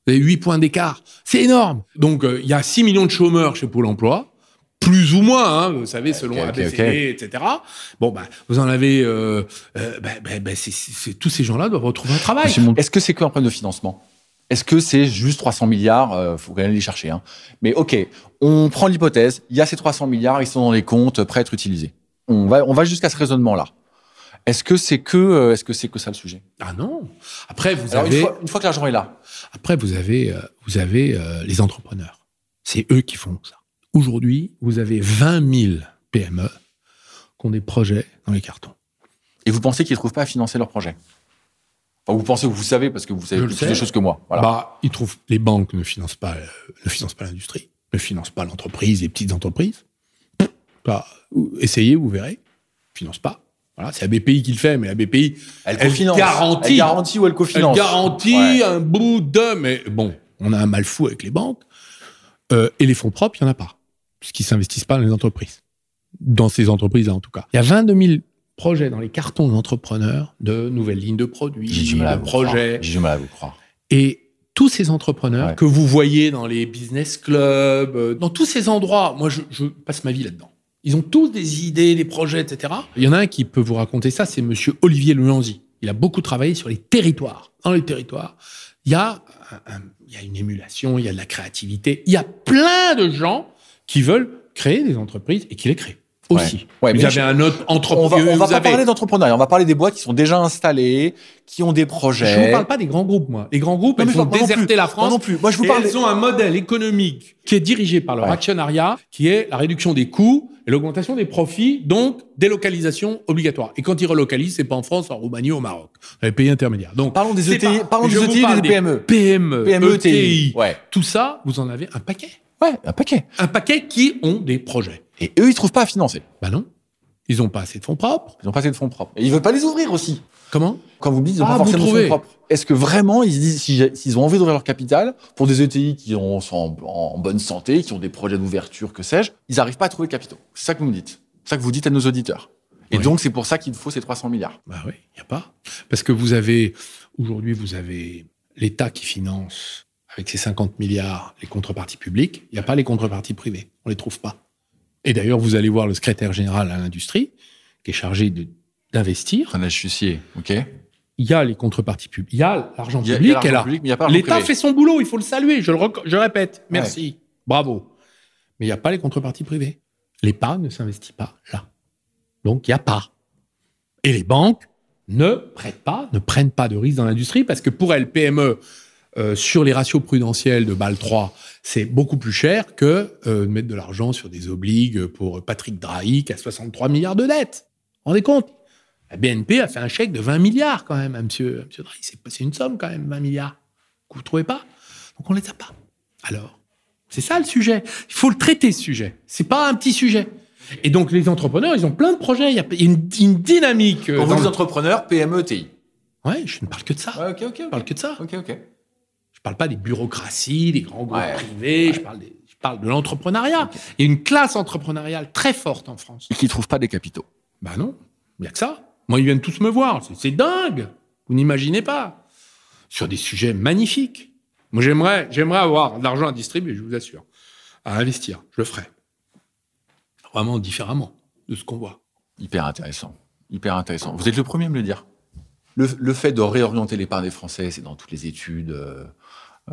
Vous avez 8 points d'écart. C'est énorme. Donc, euh, il y a 6 millions de chômeurs chez Pôle emploi. Plus ou moins, hein, vous savez, selon ok, ok, ABCD, etc. Bon, bah, vous en avez, euh, euh, bah, bah, bah, tous ces gens-là doivent retrouver un travail. Mon- Est-ce que c'est qu'un problème de financement? Est-ce que c'est juste 300 milliards? Euh, faut quand même les chercher. Hein. Mais ok, on prend l'hypothèse, il y a ces 300 milliards, ils sont dans les comptes, prêts à être utilisés. On va, on va jusqu'à ce raisonnement-là. Est-ce que c'est que, euh, est-ce que c'est que ça le sujet? Ah non. Après, vous Alors, une avez, fois, une fois que l'argent est là, après, vous avez, euh, vous avez euh, les entrepreneurs. C'est eux qui font ça. Aujourd'hui, vous avez 20 000 PME qui ont des projets dans les cartons. et vous pensez qu'ils ne trouvent pas à financer leur projet Enfin, vous pensez vous savez parce que vous savez Je plus de choses que moi. Voilà. Bah, ils trouvent les banques ne financent pas, euh, ne financent pas l'industrie, ne financent pas l'entreprise, les petites entreprises. Bah, essayez, vous verrez. Ils financent pas. Voilà, c'est la BPI qui le fait, mais la BPI, elle, elle garantit. Elle garantit ou elle elle cofinance. garantit Ouais. un bout de. Mais bon, on a un mal fou avec les banques. Euh, et les fonds propres, il n'y en a pas. Puisqu'ils s'investissent pas dans les entreprises. Dans ces entreprises-là, en tout cas. Il y a 22 000 projets dans les cartons d'entrepreneurs de nouvelles lignes de produits, J'ai du mal à de vous croire. projets. J'ai du mal à vous croire. Et tous ces entrepreneurs Ouais. que vous voyez dans les business clubs, euh, dans tous ces endroits, moi je, je passe ma vie là-dedans. Ils ont tous des idées, des projets, etc. Il y en a un qui peut vous raconter ça, c'est Monsieur Olivier Luanzi. Il a beaucoup travaillé sur les territoires. Dans les territoires, il y a, un- un- il y a une émulation, il y a de la créativité, il y a plein de gens qui veulent créer des entreprises et qui les créent aussi. Ouais, vous mais avez je- un autre On va, entrepreneur. on va vous pas avez- parler d'entrepreneuriat, on va parler des boîtes qui sont déjà installées, qui ont des projets. Je ne vous parle pas des grands groupes, moi. Les grands groupes, Non, elles vont déserter plus. la Moi France. non plus. Moi, je vous parle. elles ont un modèle économique qui est dirigé par leur Ouais. actionnariat, qui est la réduction des coûts et l'augmentation des profits, donc délocalisation obligatoire. Et quand ils relocalisent, c'est pas en France, en Roumanie, au Maroc. Les pays intermédiaires. Donc, Parlons des ETI, pas- parlons des vous ETI et des PME. PME, PME, ETI. ETI. Ouais. Tout ça, vous en avez un paquet. Ouais, un paquet. Un paquet qui ont des projets. Et eux, ils trouvent pas à financer. Ben non. Ils n'ont pas assez de fonds propres. Ils ont pas assez de fonds propres. Et ils veulent pas les ouvrir aussi. Comment? Quand vous me dites, ils ont Ah, pas vous forcément de fonds propres. Est-ce que vraiment, ils se disent, si s'ils ont envie d'ouvrir leur capital, pour des ETI qui ont- sont en, en bonne santé, qui ont des projets d'ouverture, que sais-je, ils n'arrivent pas à trouver de capitaux. C'est ça que vous me dites. C'est ça que vous dites à nos auditeurs. Et Oui. donc, c'est pour ça qu'il faut ces 300 milliards. Bah oui, il n'y a pas. Parce que vous avez, aujourd'hui, vous avez l'État qui finance avec ses 50 milliards les contreparties publiques. Il n'y a pas les contreparties privées. On ne les trouve pas. Et d'ailleurs, vous allez voir le secrétaire général à l'industrie, qui est chargé d'investir. Un astucier, ok Il y a les contreparties publiques. Il y a l'argent public. L'État fait son boulot, il faut le saluer. Je le je répète. Merci. Bravo. Mais il n'y a pas les contreparties privées. L'État ne s'investit pas là. Donc, il n'y a pas. Et les banques ne prêtent pas, ne prennent pas de risques dans l'industrie parce que pour elles, PME, euh, sur les ratios prudentiels de BAL 3, c'est beaucoup plus cher que euh, de mettre de l'argent sur des obligues pour Patrick Drahi qui a 63 milliards de dettes. Vous rendez compte? La BNP a fait un chèque de 20 milliards quand même à monsieur, à monsieur Drahi. C'est une somme quand même, 20 milliards. Vous ne trouvez pas? Donc on ne les a pas. Alors, c'est ça le sujet. Il faut le traiter, ce sujet. C'est pas un petit sujet. Et donc les entrepreneurs, ils ont plein de projets. Il y a une, une dynamique. euh, Quand vous dans dites le- entrepreneurs, PME, TI. Ouais, je ne parle que de ça. Ouais, ok, ok. Je parle que de ça. Ok, ok. Je parle pas des bureaucraties, des grands groupes Ouais. privés. Je parle, des- je parle de l'entrepreneuriat. Il y a une classe entrepreneuriale très forte en France. Et qui ne trouvent pas des capitaux. Bah non, il n'y a que ça. Moi, ils viennent tous me voir. C'est- C'est dingue. Vous n'imaginez pas. Sur des sujets magnifiques. Moi, j'aimerais, j'aimerais avoir de l'argent à distribuer, je vous assure. À investir. Je le ferai. Vraiment différemment de ce qu'on voit. Hyper intéressant. Hyper intéressant. Vous êtes le premier à me le dire. Le, le fait de réorienter l'épargne des Français, c'est dans toutes les études. euh,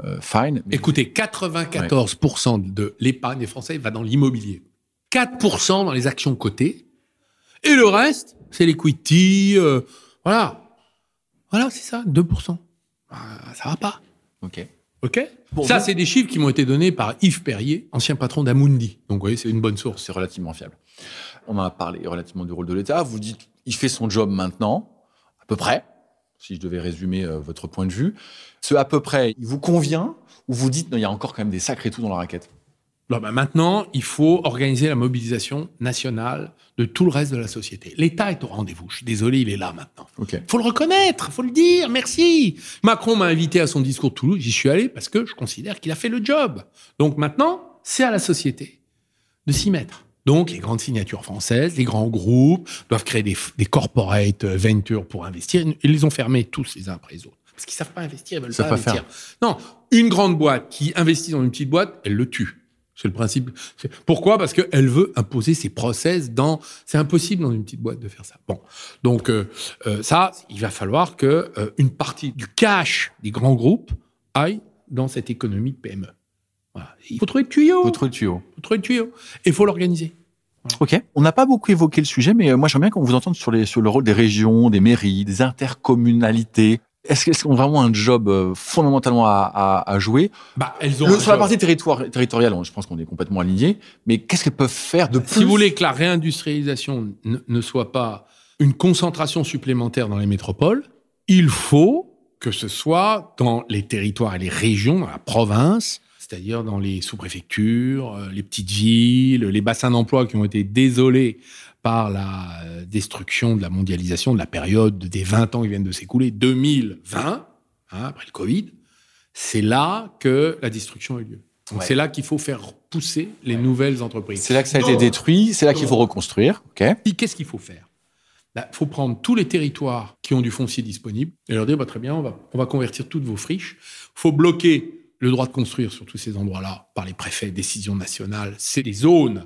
euh, fine. Mais Écoutez, 94% de l'épargne des Français va dans l'immobilier. 4% dans les actions cotées. Et le reste, c'est l'equity. euh, voilà. Voilà, c'est ça, 2%. Ah, ça va pas. Ok. OK? Bon, Ça, c'est des chiffres qui m'ont été donnés par Yves Perrier, ancien patron d'Amundi. Donc, vous voyez, c'est une bonne source. C'est relativement fiable. On en a parlé relativement du rôle de l'État. Vous dites, il fait son job maintenant, peu près, si je devais résumer euh, votre point de vue. Ce à peu près, il vous convient ou vous dites, non, il y a encore quand même des sacrés trous dans la raquette? Bon, ben, maintenant, il faut organiser la mobilisation nationale de tout le reste de la société. L'État est au rendez-vous. Je suis désolé, il est là maintenant. Ok. faut le reconnaître, faut le dire, merci. Macron m'a invité à son discours de Toulouse, j'y suis allé parce que je considère qu'il a fait le job. Donc maintenant, c'est à la société de s'y mettre. Donc les grandes signatures françaises, les grands groupes doivent créer des, des corporate ventures pour investir. Ils les ont fermés tous les uns après les autres. Parce qu'ils savent pas investir, ils veulent pas pas investir. Non, une grande boîte qui investit dans une petite boîte, elle le tue. C'est le principe. Pourquoi? Parce qu'elle veut imposer ses process dans. C'est impossible dans une petite boîte de faire ça. Bon, donc euh, euh, ça, il va falloir que euh, une partie du cash des grands groupes aille dans cette économie de PME. Voilà. Il faut trouver le tuyau. Votre tuyau. Il faut trouver le tuyau. Et il faut l'organiser. Ok. On n'a pas beaucoup évoqué le sujet, mais euh, moi j'aimerais bien qu'on vous entende sur, les, sur le rôle des régions, des mairies, des intercommunalités. Est-ce qu'elles ont vraiment un job euh, fondamentalement à, à- à jouer? Bah, elles ont Le- un Sur la partie territoire, territoriale, je pense qu'on est complètement alignés, mais qu'est-ce qu'elles peuvent faire de plus Si vous voulez que la réindustrialisation ne, ne soit pas une concentration supplémentaire dans les métropoles, il faut que ce soit dans les territoires et les régions, dans la province, c'est-à-dire dans les sous-préfectures, euh, les petites villes, les bassins d'emploi qui ont été désolés par la euh, destruction de la mondialisation, de la période des 20 ans qui viennent de s'écouler, 2020, hein, après le Covid, c'est là que la destruction a eu lieu. Donc Ouais. c'est là qu'il faut faire pousser les nouvelles entreprises. C'est là que ça a été Donc, détruit, c'est là qu'il faut reconstruire. Ok. puis, Qu'est-ce qu'il faut faire? Il faut prendre tous les territoires qui ont du foncier disponible et leur dire bah, très bien, on va, on va convertir toutes vos friches. Il faut bloquer le droit de construire sur tous ces endroits-là par les préfets, décision nationale. C'est des zones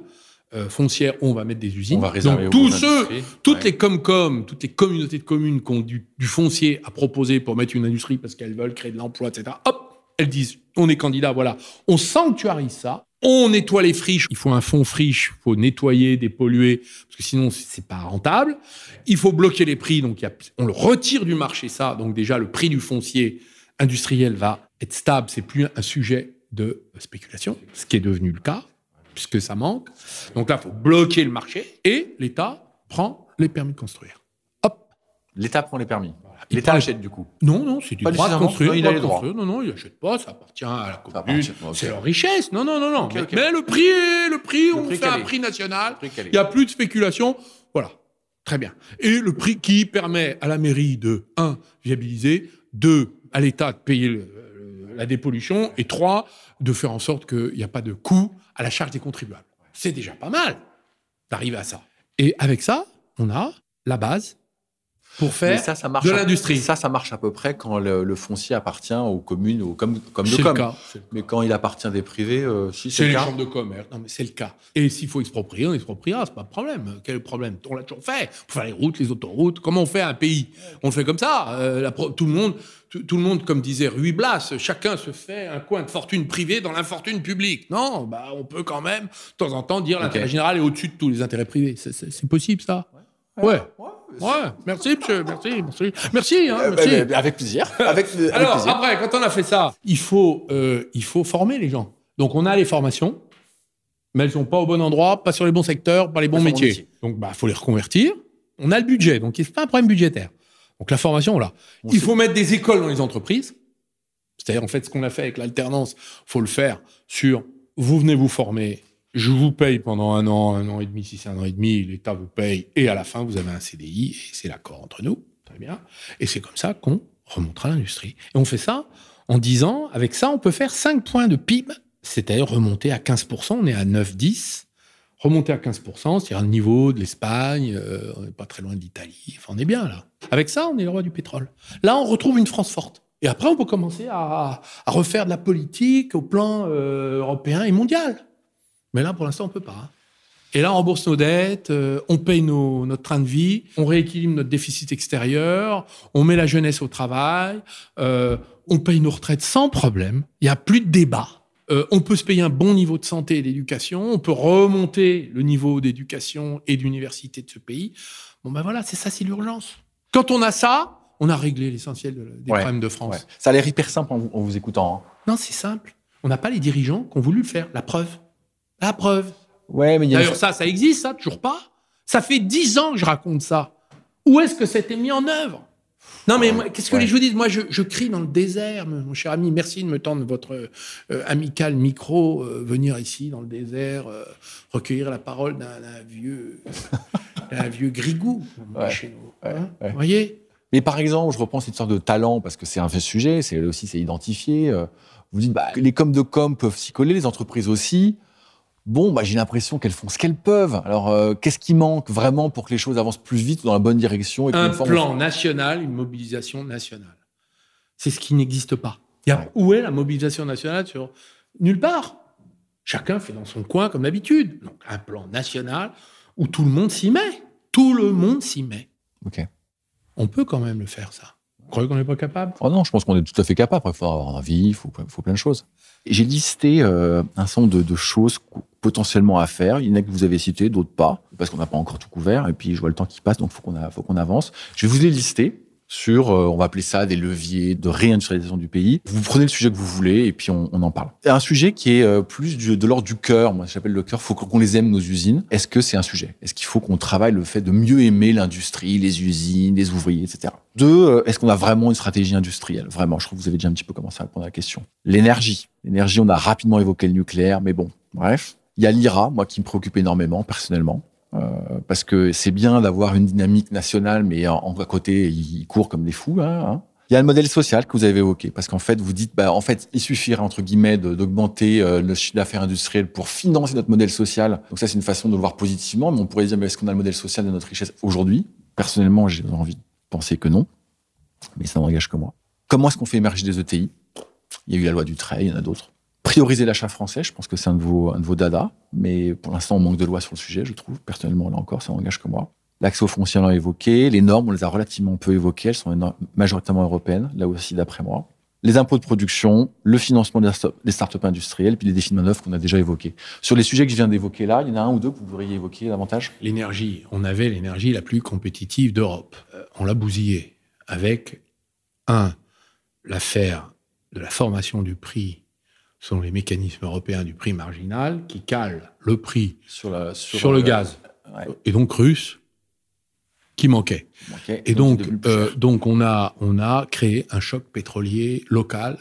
euh, foncières où on va mettre des usines. On va Donc tous ceux, toutes Ouais. les comcom, toutes les communautés de communes qui ont du, du foncier à proposer pour mettre une industrie parce qu'elles veulent créer de l'emploi, etc. Hop, elles disent on est candidat, voilà. On sanctuarise ça. On nettoie les friches. Il faut un fonds friche. Il faut nettoyer, dépolluer, parce que sinon c'est pas rentable. Il faut bloquer les prix. Donc il y a- on le retire du marché ça. Donc déjà le prix du foncier industriel va être stable. C'est plus un sujet de spéculation, ce qui est devenu le cas puisque ça manque. Donc là, il faut bloquer le marché et l'État prend les permis de construire. Hop. L'État prend les permis. L'État achète du coup. Non, non, c'est du Pas droit de construire. Non, il a les droits. Non, non, il n'achète pas, ça appartient à la commune. C'est leur richesse. Non, non, non, non. Mais, le prix, est- le prix, Le on prix fait un prix national. Il n'y a plus de spéculation. Voilà. Très bien. Et le prix qui permet à la mairie de, un, viabiliser, deux, à l'État de payer la dépollution, et trois, de faire en sorte qu'il n'y a pas de coût à la charge des contribuables. C'est déjà pas mal d'arriver à ça. Et avec ça, on a la base pour faire ça, ça marche de à- l'industrie. Ça, ça marche à peu près quand le, le foncier appartient aux communes, aux comme, comme de le cas. Mais quand il appartient des privés, euh, si c'est C'est le les cas. chambres de commerce. Non, mais c'est le cas. Et s'il faut exproprier, on expropriera. C'est pas de problème. Quel est le problème? On l'a toujours fait. Pour faire les routes, les autoroutes. Comment on fait un pays? On le fait comme ça. Euh, la tout le monde, tout, tout le monde, comme disait Ruy Blas, chacun se fait un coin de fortune privée dans l'infortune publique. Non, bah on peut quand même de temps en temps dire l'intérêt général est au-dessus de tous les intérêts privés. C'est possible ça? Ouais. Ouais. Merci, monsieur. Merci, merci, merci. hein, Euh, merci. bah, bah, avec plaisir. (laughs) Avec, avec Alors, plaisir. après, quand on a fait ça, il faut, euh, il faut former les gens. Donc, on a les formations, mais elles sont pas au bon endroit, pas sur les bons secteurs, pas les bons métiers. métier. Donc, bah, faut les reconvertir. On a le budget, donc c'est pas un problème budgétaire. Donc, la formation, là. On il faut mettre des écoles dans les entreprises. C'est-à-dire, en fait, ce qu'on a fait avec l'alternance, faut le faire sur vous venez vous former, je vous paye pendant un an, un an et demi, si c'est un an et demi, l'État vous paye, et à la fin, vous avez un CDI, et c'est l'accord entre nous. Très bien. Et c'est comme ça qu'on remontera l'industrie. Et on fait ça en 10 ans. Avec ça, on peut faire 5 points de PIB, c'est-à-dire remonter à 15%. On est à 9-10. Remonter à 15%, c'est-à-dire le niveau de l'Espagne, euh, on n'est pas très loin de l'Italie. Enfin, on est bien là. Avec ça, on est le roi du pétrole. Là, on retrouve une France forte. Et après, on peut commencer à, à refaire de la politique au plan euh, européen et mondial. Mais là, pour l'instant, on peut pas. hein. Et là, on rembourse nos dettes, euh, on paye nos- notre train de vie, on rééquilibre notre déficit extérieur, on met la jeunesse au travail, euh, on paye nos retraites sans problème. Il n'y a plus de débat. Euh, on peut se payer un bon niveau de santé et d'éducation, on peut remonter le niveau d'éducation et d'université de ce pays. Bon, ben voilà, c'est ça, c'est l'urgence. Quand on a ça, on a réglé l'essentiel de- des Ouais, problèmes de France. Ouais. Ça a l'air hyper simple en, vous- en vous écoutant. hein. Non, c'est simple. On n'a pas les dirigeants qui ont voulu le faire. La preuve. La preuve. Ouais, mais une- D'ailleurs, ça, ça existe, ça, toujours pas. Ça fait dix ans que je raconte ça. Où est-ce que c'était mis en œuvre? Non, mais qu'est-ce que Ouais. les gens disent Moi, je, je crie dans le désert, mon cher ami. Merci de me tendre votre euh, amical micro, euh, venir ici dans le désert, euh, recueillir la parole d'un vieux, (laughs) d'un vieux grigou Ouais. chez nous. Ouais, hein. Vous voyez? Mais par exemple, je reprends cette sorte de talent parce que c'est un vrai sujet, c'est aussi c'est identifié. Vous dites, bah, les coms de com peuvent s'y coller, les entreprises aussi. Bon, bah, j'ai l'impression qu'elles font ce qu'elles peuvent. Alors, euh, qu'est-ce qui manque vraiment pour que les choses avancent plus vite dans la bonne direction et un forme- plan national, une mobilisation nationale. C'est ce qui n'existe pas. Il y a, Ouais. Où est la mobilisation nationale sur Nulle part. Chacun fait dans son coin comme d'habitude. Donc un plan national où tout le monde s'y met. Tout le monde s'y met. Ok. On peut quand même le faire, ça. Vous croyez qu'on n'est pas capable? Oh non, je pense qu'on est tout à fait capable. Il faut avoir envie, il faut, faut plein de choses. J'ai listé euh, un certain nombre de, de choses potentiellement à faire. Il y en a que vous avez cité, d'autres pas, parce qu'on n'a pas encore tout couvert. Et puis je vois le temps qui passe, donc faut qu'on faut qu'on avance. Je vais vous les lister sur, euh, on va appeler ça des leviers de réindustrialisation du pays. Vous prenez le sujet que vous voulez et puis on, on en parle. Un sujet qui est euh, plus du- de l'ordre du cœur. Moi, j'appelle le cœur. Faut qu'on les aime nos usines. Est-ce que c'est un sujet? Est-ce qu'il faut qu'on travaille le fait de mieux aimer l'industrie, les usines, les ouvriers, etc. Deux, euh, est-ce qu'on a vraiment une stratégie industrielle? Vraiment, je trouve que vous avez déjà un petit peu commencé à répondre à la question. L'énergie. L'énergie, on a rapidement évoqué le nucléaire, mais bon, bref. Il y a l'IRA, moi, qui me préoccupe énormément, personnellement. Euh, parce que c'est bien d'avoir une dynamique nationale, mais en, en- à côté, ils courent comme des fous. hein, hein. Il y a le modèle social que vous avez évoqué, parce qu'en fait, vous dites, bah, en fait, il suffirait entre guillemets d'augmenter euh, le chiffre d'affaires industriel pour financer notre modèle social. Donc ça, c'est une façon de le voir positivement, mais on pourrait dire, mais est-ce qu'on a le modèle social de notre richesse aujourd'hui? Personnellement, j'ai envie de penser que non, mais ça n'engage que moi. Comment est-ce qu'on fait émerger des ETI Il y a eu la loi du trait, il y en a d'autres. Prioriser l'achat français, je pense que c'est un de vos, un dadas, mais pour l'instant, on manque de loi sur le sujet, je trouve. Personnellement, là encore, ça n'engage que moi. L'accès aux fonciers, on l'a évoqué. Les normes, on les a relativement peu évoquées. Elles sont majoritairement européennes, là aussi, d'après moi. Les impôts de production, le financement des startups industrielles, puis les défis de manœuvre qu'on a déjà évoqués. Sur les sujets que je viens d'évoquer là, il y en a un ou deux que vous voudriez évoquer davantage? L'énergie, on avait l'énergie la plus compétitive d'Europe. Euh, on l'a bousillée avec, un, l'affaire de la formation du prix selon les mécanismes européens du prix marginal qui cale le prix sur, la, sur, le gaz Ouais. et donc russe qui manquait. Et donc, euh, donc on, a, on a créé un choc pétrolier local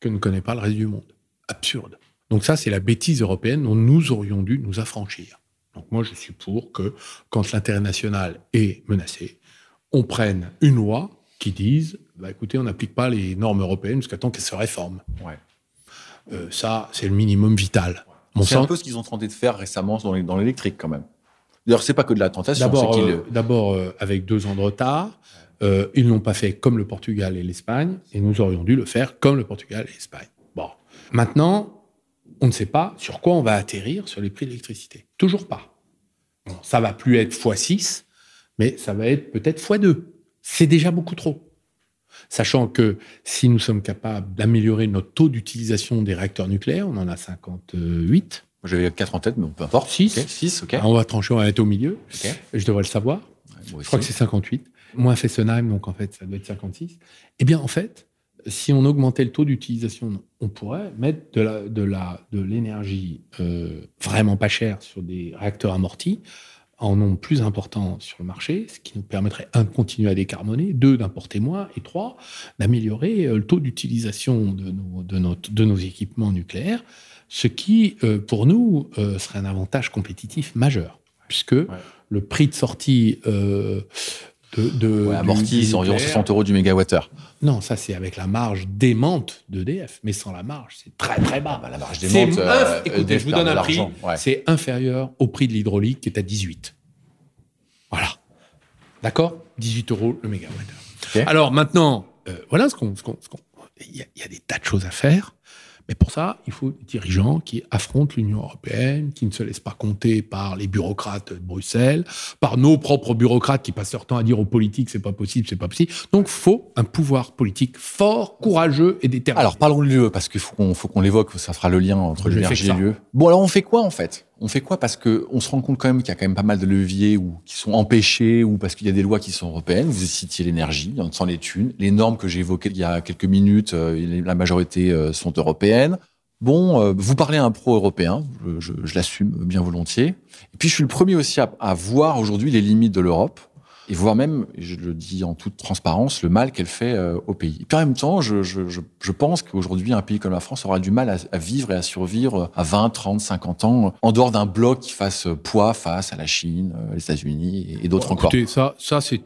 que ne connaît pas le reste du monde. Absurde. Donc ça, c'est la bêtise européenne dont nous aurions dû nous affranchir. Donc moi, je suis pour que, quand l'intérêt national est menacé, on prenne une loi qui dise, bah, écoutez, on n'applique pas les normes européennes jusqu'à temps qu'elles se réforment. Ouais. Euh, ça, c'est le minimum vital. Mon C'est un peu ce qu'ils ont tenté de faire récemment dans les- dans l'électrique, quand même. D'ailleurs, c'est pas que de la tentation, D'abord, c'est euh, d'abord euh, avec deux ans de retard. Ils l'ont pas fait comme le Portugal et l'Espagne, et nous aurions dû le faire comme le Portugal et l'Espagne. Bon, maintenant, on ne sait pas sur quoi on va atterrir sur les prix de l'électricité. Toujours pas. Bon, ça va plus être x6, mais ça va être peut-être x2. C'est déjà beaucoup trop. Sachant que si nous sommes capables d'améliorer notre taux d'utilisation des réacteurs nucléaires, on en a 58, J'avais 4 en tête, mais peu importe. Six. 6, ok. Ah, on va trancher, on va être au milieu. Je devrais le savoir. Je crois que c'est 58. Moins Fessenheim, donc en fait, ça doit être 56. Eh bien, en fait, si on augmentait le taux d'utilisation, on pourrait mettre de la, de la, de l'énergie euh, vraiment pas chère sur des réacteurs amortis en nombre plus important sur le marché, ce qui nous permettrait, un, de continuer à décarboner, deux, d'importer moins, et trois, d'améliorer euh, le taux d'utilisation de nos, de, notre- de nos équipements nucléaires, ce qui, euh, pour nous, euh, serait un avantage compétitif majeur, puisque le prix de sortie euh, de, de Ouais, amorti, c'est environ nucléaire- 60 euros du mégawattheure. Non, ça c'est avec la marge démente d'EDF, mais sans la marge, c'est très très bas. Bah, la marge démente, euh, Écoutez, EDF je vous donne un prix. ouais. C'est inférieur au prix de l'hydraulique qui est à 18. Voilà. D'accord? 18 euros le mégawattheure. Ok. Alors maintenant, euh, voilà ce qu'on. Il y, a- il y a des tas de choses à faire. Mais pour ça, il faut des dirigeants qui affrontent l'Union européenne, qui ne se laissent pas compter par les bureaucrates de Bruxelles, par nos propres bureaucrates qui passent leur temps à dire aux politiques c'est pas possible, c'est pas possible. Donc, faut un pouvoir politique fort, courageux et déterminé. Alors, parlons de l'UE, parce qu'il faut qu'on faut qu'on l'évoque, ça fera le lien entre l'énergie et l'UE. Bon, alors on fait quoi en fait? On fait quoi? Parce que on se rend compte quand même qu'il y a quand même pas mal de leviers ou qui sont empêchés ou parce qu'il y a des lois qui sont européennes. Vous citiez l'énergie, sans les thunes. Les normes que j'ai évoquées il y a quelques minutes, euh, la majorité euh, sont européennes. Bon, euh, vous parlez un pro-européen, je, l'assume bien volontiers. Et puis je suis le premier aussi à voir aujourd'hui les limites de l'Europe et voir même, je le dis en toute transparence, le mal qu'elle fait euh, au pays. Et puis en même temps, je, je, je, je pense qu'aujourd'hui, un pays comme la France aura du mal à, à vivre et à survivre à 20, 30, 50 ans en dehors d'un bloc qui fasse poids face à la Chine, euh, les États-Unis et, et d'autres Bon, encore. écoutez, ça, ça c'est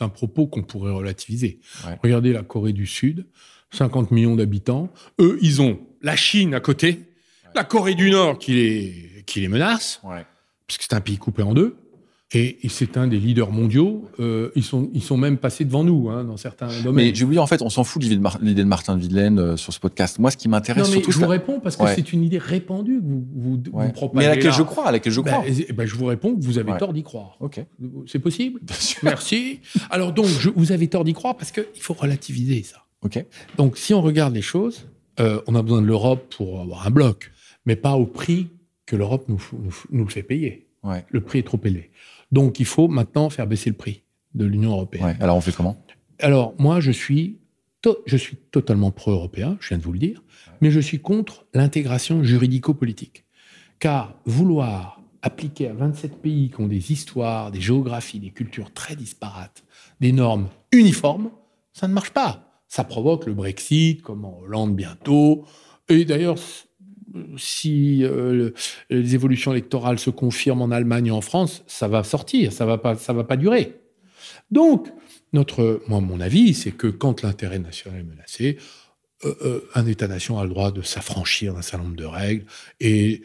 un propos qu'on pourrait relativiser. Ouais. Regardez la Corée du Sud, 50 millions d'habitants. Eux, ils ont la Chine à côté, la Corée du Nord qui les, qui les menace, Ouais. puisque c'est un pays coupé en deux. Et, c'est un des leaders mondiaux. Euh, ils, sont, ils sont même passés devant nous hein, dans certains domaines. Mais vous dire, en fait, on s'en fout de l'idée de Martin Videlaine euh, sur ce podcast. Moi, ce qui m'intéresse surtout, je vous réponds parce que c'est une idée répandue que vous, vous, propagez. Mais à laquelle je crois, à laquelle je ben, crois. Ben, ben, je vous réponds que vous avez tort d'y croire. Ok. C'est possible Merci. Alors donc, je, vous avez tort d'y croire parce qu'il faut relativiser ça. Ok. Donc, si on regarde les choses, euh, on a besoin de l'Europe pour avoir un bloc, mais pas au prix que l'Europe nous, nous, nous fait payer. Le prix est trop élevé. Donc il faut maintenant faire baisser le prix de l'Union européenne. Alors on fait comment? Alors moi je suis, je suis totalement pro-européen, je viens de vous le dire, mais je suis contre l'intégration juridico-politique. Car vouloir appliquer à 27 pays qui ont des histoires, des géographies, des cultures très disparates, des normes uniformes, ça ne marche pas. Ça provoque le Brexit, comme en Hollande bientôt. Et d'ailleurs, si euh, les évolutions électorales se confirment en Allemagne et en France, ça va sortir, ça va pas, ça va pas durer. Donc, notre, moi, mon avis, c'est que quand l'intérêt national est menacé, euh, euh, un État-nation a le droit de s'affranchir d'un certain nombre de règles. Et,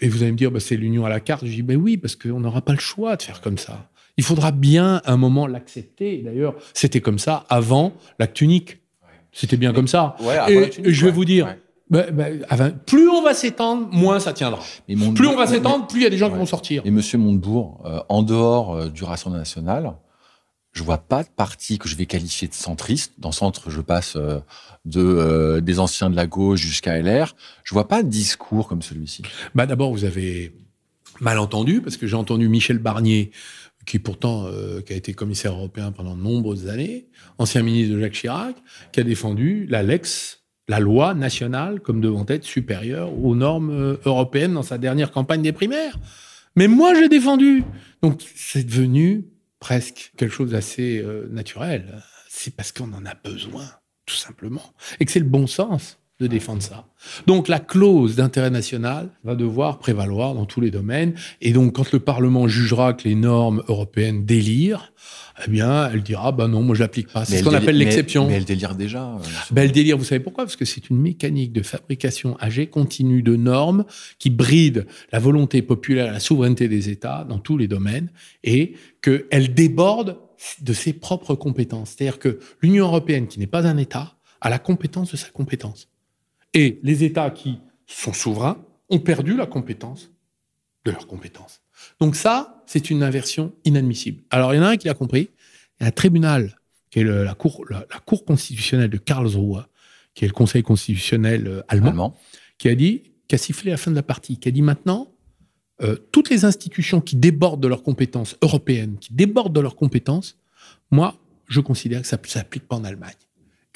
et vous allez me dire, bah, c'est l'union à la carte. Je dis, ben oui, parce qu'on n'aura pas le choix de faire comme ça. Il faudra bien un moment l'accepter. D'ailleurs, c'était comme ça avant l'acte unique. C'était bien comme ça. et, je vais vous dire, bah, bah, plus on va s'étendre, moins ça tiendra. plus on va s'étendre, plus il y a des gens qui vont sortir. Et Monsieur Montebourg, euh, en dehors euh, du Rassemblement national, je vois pas de parti que je vais qualifier de centriste. Dans centre, je passe euh, de des anciens de la gauche jusqu'à LR. Je vois pas de discours comme celui-ci. Bah d'abord, vous avez mal entendu parce que j'ai entendu Michel Barnier qui pourtant qui a été commissaire européen pendant de nombreuses années, ancien ministre de Jacques Chirac, qui a défendu la Lex la loi nationale comme devant être supérieure aux normes euh, européennes dans sa dernière campagne des primaires. Mais moi, j'ai défendu. Donc, c'est devenu presque quelque chose d'assez euh, naturel. C'est parce qu'on en a besoin, tout simplement. Et que c'est le bon sens de défendre ça. Donc la clause d'intérêt national va devoir prévaloir dans tous les domaines. Et donc quand le Parlement jugera que les normes européennes délirent, eh bien, elle dira, bah non, moi je l'applique pas. C'est ce qu'on appelle l'exception. Mais, elle délire déjà. Ben, elle délire, vous savez pourquoi? Parce que c'est une mécanique de fabrication âgée continue de normes qui bride la volonté populaire, la souveraineté des États dans tous les domaines et qu'elle déborde de ses propres compétences. C'est-à-dire que l'Union européenne, qui n'est pas un État, a la compétence de sa compétence. Et les États qui sont souverains ont perdu la compétence de leur compétence. Donc ça, c'est une inversion inadmissible. Alors il y en a un qui l'a compris. Il y a un tribunal, qui est la, cour, la, cour constitutionnelle de Karlsruhe, qui est le Conseil constitutionnel euh, allemand, qui a dit, qui a sifflé la fin de la partie, qui a dit maintenant, euh, toutes les institutions qui débordent de leurs compétences européennes, qui débordent de leurs compétences, moi, je considère que ça ne s'applique pas en Allemagne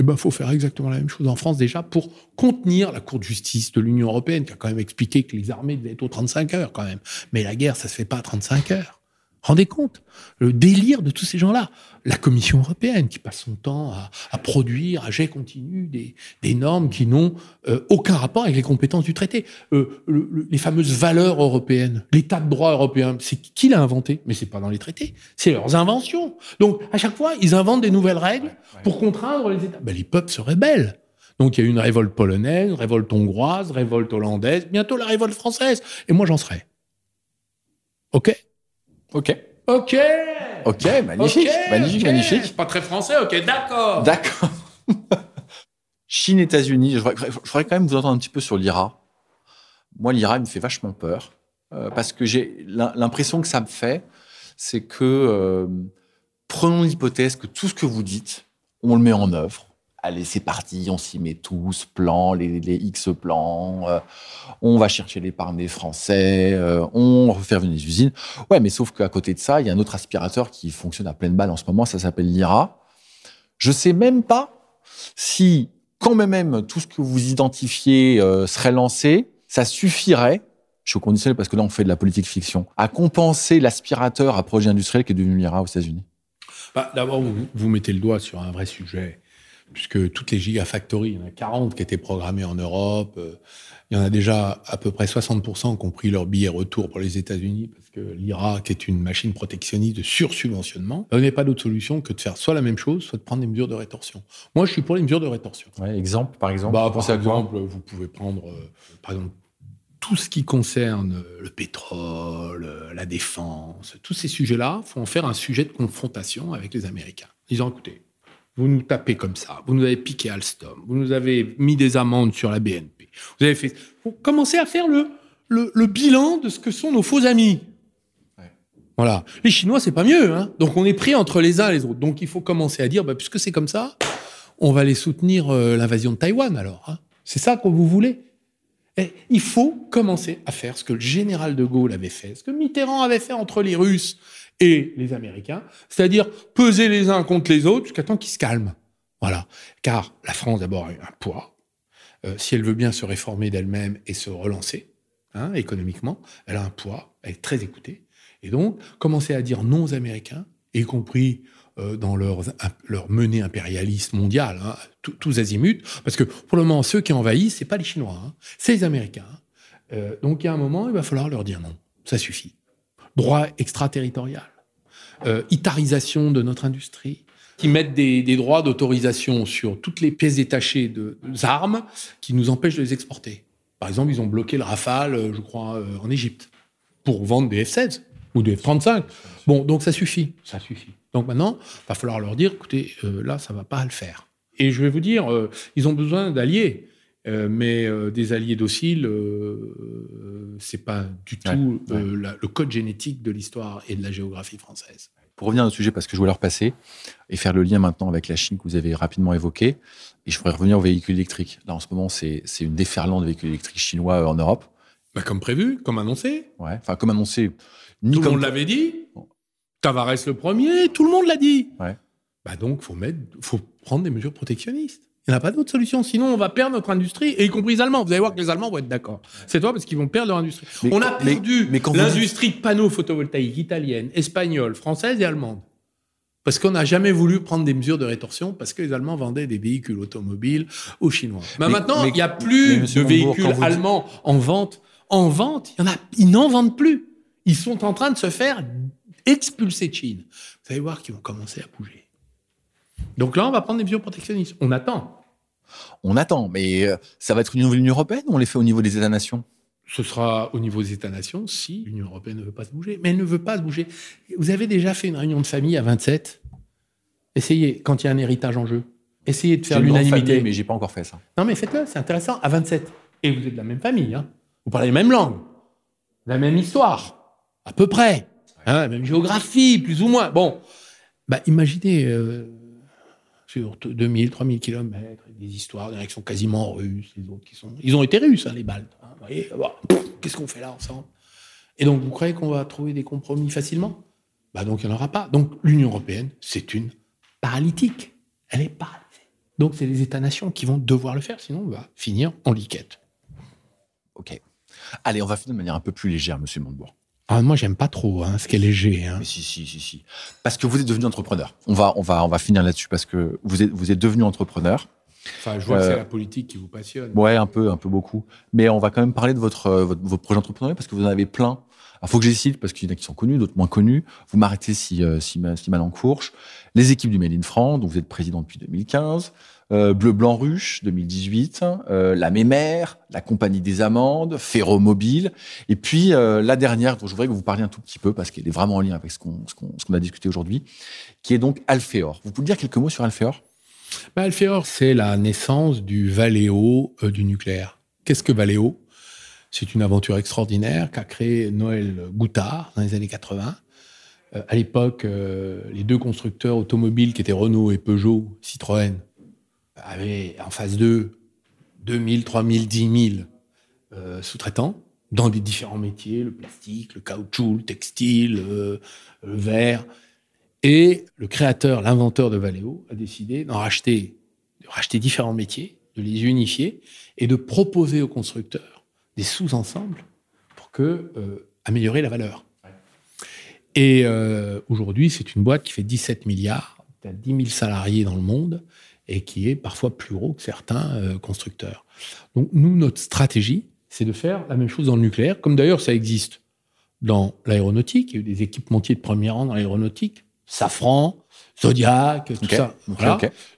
eh ben, faut faire exactement la même chose en France déjà pour contenir la Cour de justice de l'Union européenne, qui a quand même expliqué que les armées devaient être aux 35 heures quand même. Mais la guerre, ça se fait pas à 35 heures. Rendez compte le délire de tous ces gens-là. La Commission européenne qui passe son temps à, produire à jet continu des, normes qui n'ont euh, aucun rapport avec les compétences du traité. Euh, les fameuses valeurs européennes, l'état de droit européen, c'est qui l'a inventé? Mais c'est pas dans les traités, c'est leurs inventions. Donc à chaque fois, ils inventent des nouvelles règles pour contraindre les États. Ben, les peuples se rébellent. Donc il y a eu une révolte polonaise, révolte hongroise, révolte hollandaise, bientôt la révolte française. Et moi j'en serai. OK? Ok. Ok. Ok, magnifique, magnifique, magnifique. Pas très français, ok, d'accord. D'accord. (laughs) Chine, États-Unis, je voudrais quand même vous entendre un petit peu sur l'IRA. Moi, l'IRA, il me fait vachement peur euh, parce que j'ai l'impression que ça me fait, c'est que euh, prenons l'hypothèse que tout ce que vous dites, on le met en œuvre allez, c'est parti, on s'y met tous, plans, les, X plans, euh, on va chercher l'épargne des Français, euh, on refait venir les usines. Ouais, mais sauf qu'à côté de ça, il y a un autre aspirateur qui fonctionne à pleine balle en ce moment, ça s'appelle l'IRA. Je sais même pas si, quand même, tout ce que vous identifiez euh, serait lancé, ça suffirait, je suis conditionnel parce que là, on fait de la politique fiction, à compenser l'aspirateur à projet industriel qui est devenu l'IRA aux États-Unis. Bah, D'abord, vous mettez le doigt sur un vrai sujet puisque toutes les gigafactories, il y en a 40 qui étaient programmées en Europe. Euh, il y en a déjà à peu près 60% qui ont pris leur billet retour pour les États-Unis, parce que l'Irak est une machine protectionniste de sursubventionnement. N'y a pas d'autre solution que de faire soit la même chose, soit de prendre des mesures de rétorsion. Moi, je suis pour les mesures de rétorsion. Ouais, exemple, par exemple bah, Par exemple, vous pouvez prendre, euh, par exemple, tout ce qui concerne le pétrole, la défense, tous ces sujets-là, faut en faire un sujet de confrontation avec les Américains. Ils ont écouté, vous nous tapez comme ça, vous nous avez piqué Alstom, vous nous avez mis des amendes sur la BNP, vous avez fait. Vous commencez à faire le, le, bilan de ce que sont nos faux amis. Voilà. Les Chinois, c'est pas mieux. Hein Donc on est pris entre les uns et les autres. Donc il faut commencer à dire, bah, puisque c'est comme ça, on va aller soutenir euh, l'invasion de Taïwan alors. Hein. c'est ça que vous voulez? Et Il faut commencer à faire ce que le général de Gaulle avait fait, ce que Mitterrand avait fait entre les Russes et les Américains, c'est-à-dire peser les uns contre les autres jusqu'à temps qu'ils se calment. Voilà. Car la France, d'abord, a eu un poids. Euh, si elle veut bien se réformer d'elle-même et se relancer hein, économiquement, elle a un poids, elle est très écoutée. Et donc, commencer à dire non aux Américains, y compris euh, dans leur, leur menée impérialiste mondiale, hein, tous azimuts, parce que pour le moment, ceux qui envahissent, c'est pas les Chinois, hein, c'est les Américains. Euh, donc, il y a un moment, il va falloir leur dire non, ça suffit. Droit extraterritorial, euh, itarisation de notre industrie, qui mettent des, des droits d'autorisation sur toutes les pièces détachées de, armes qui nous empêchent de les exporter. Par exemple, ils ont bloqué le Rafale, je crois, en Égypte, pour vendre des F-16 ou des F-35. Bon, donc ça suffit, ça suffit. Donc maintenant, il va falloir leur dire, écoutez, euh, là, ça va pas le faire. Et je vais vous dire, euh, ils ont besoin d'alliés, euh, mais des alliés dociles, c'est pas du tout le code génétique de l'histoire et de la géographie française. Pour revenir au sujet, parce que je voulais leur passer et faire le lien maintenant avec la Chine que vous avez rapidement évoqué, et je voudrais revenir aux véhicules électriques. Là, en ce moment, c'est une déferlante de véhicules électriques chinois en Europe. Bah, comme prévu, comme annoncé. Ouais, enfin, comme annoncé. Tout le monde l'avait dit. Tavares le premier, tout le monde l'a dit. Ouais. Bah donc, faut mettre, faut prendre des mesures protectionnistes. Il n'y a pas d'autre solution. Sinon, on va perdre notre industrie, et y compris les Allemands. Vous allez voir que les Allemands vont être d'accord. C'est toi, parce qu'ils vont perdre leur industrie. on a perdu l'industrie de panneaux photovoltaïques italienne, espagnole, française et allemande. Parce qu'on n'a jamais voulu prendre des mesures de rétorsion, parce que les Allemands vendaient des véhicules automobiles aux Chinois. Mais, maintenant, il n'y a plus de véhicules allemands en vente. En vente, il y en a, ils n'en vendent plus. Ils sont en train de se faire expulser de Chine. Vous allez voir qu'ils vont commencer à bouger. Donc là, on va prendre des mesures protectionnistes. On attend. On attend, mais euh, ça va être au niveau de l'Union européenne ou on les fait au niveau des États-nations? Ce sera au niveau des États-nations si l'Union européenne ne veut pas se bouger. Mais elle ne veut pas se bouger. Vous avez déjà fait une réunion de famille à 27 Essayez, quand il y a un héritage en jeu. Essayez de faire l'unanimité. Mais j'ai pas encore fait ça. Non, mais faites-le, c'est intéressant. À 27. Et vous êtes de la même famille. Hein. Vous parlez la même langue, la même histoire, à peu près. Hein, même géographie, plus ou moins. Bon, bah, imaginez euh, sur 2000, 3000 kilomètres, des histoires, il qui sont quasiment russes, les autres qui sont. Ils ont été russes, hein, les Baltes. Hein, qu'est-ce qu'on fait là ensemble? Et donc, vous croyez qu'on va trouver des compromis facilement? Bah, Donc, il n'y en aura pas. Donc, l'Union européenne, c'est une paralytique. Elle est paralysée. Donc, c'est les États-nations qui vont devoir le faire, sinon on va finir en liquette. OK. Allez, on va finir de manière un peu plus légère, monsieur Montebourg. Ah, moi, j'aime pas trop hein, ce qui est léger. Hein. Mais si, si, si, si. Parce que vous êtes devenu entrepreneur. On va, on va, on va finir là-dessus parce que vous êtes, vous êtes devenu entrepreneur. Enfin, je vois que c'est euh, la politique qui vous passionne. Ouais, un peu, un peu beaucoup. Mais on va quand même parler de votre, euh, votre, votre projet entrepreneurial parce que vous en avez plein. Il faut que je cite parce qu'il y en a qui sont connus, d'autres moins connus. Vous m'arrêtez si, euh, si, si, mal en courche. Les équipes du Made in France, dont vous êtes président depuis 2015. Euh, Bleu Blanc Ruche 2018, euh, la Mémère, la Compagnie des Amandes, Ferromobile, et puis euh, la dernière dont je voudrais que vous parliez un tout petit peu parce qu'elle est vraiment en lien avec ce qu'on ce a discuté aujourd'hui, qui est donc Alphéor. Vous pouvez dire quelques mots sur Alphéor? Bah, Alphéor, c'est la naissance du Valeo du nucléaire. Qu'est-ce que Valeo C'est une aventure extraordinaire qu'a créé Noël Goutard dans les années 80. à l'époque, les deux constructeurs automobiles qui étaient Renault et Peugeot, Citroën, avait en phase 2 2000, 3000, 10 000 sous-traitants dans des différents métiers, le plastique, le caoutchouc, le textile, euh, le verre. Et le créateur, l'inventeur de Valeo, a décidé d'en racheter, de racheter différents métiers, de les unifier et de proposer aux constructeurs des sous-ensembles pour que euh, améliorer la valeur. Et euh, aujourd'hui, c'est une boîte qui fait 17 milliards, qui a 10 000 salariés dans le monde et qui est parfois plus gros que certains euh, constructeurs. Donc nous, notre stratégie, c'est de faire la même chose dans le nucléaire, comme d'ailleurs ça existe dans l'aéronautique. Il y a eu des équipementiers de premier rang dans l'aéronautique, Safran, Zodiac, tout ça.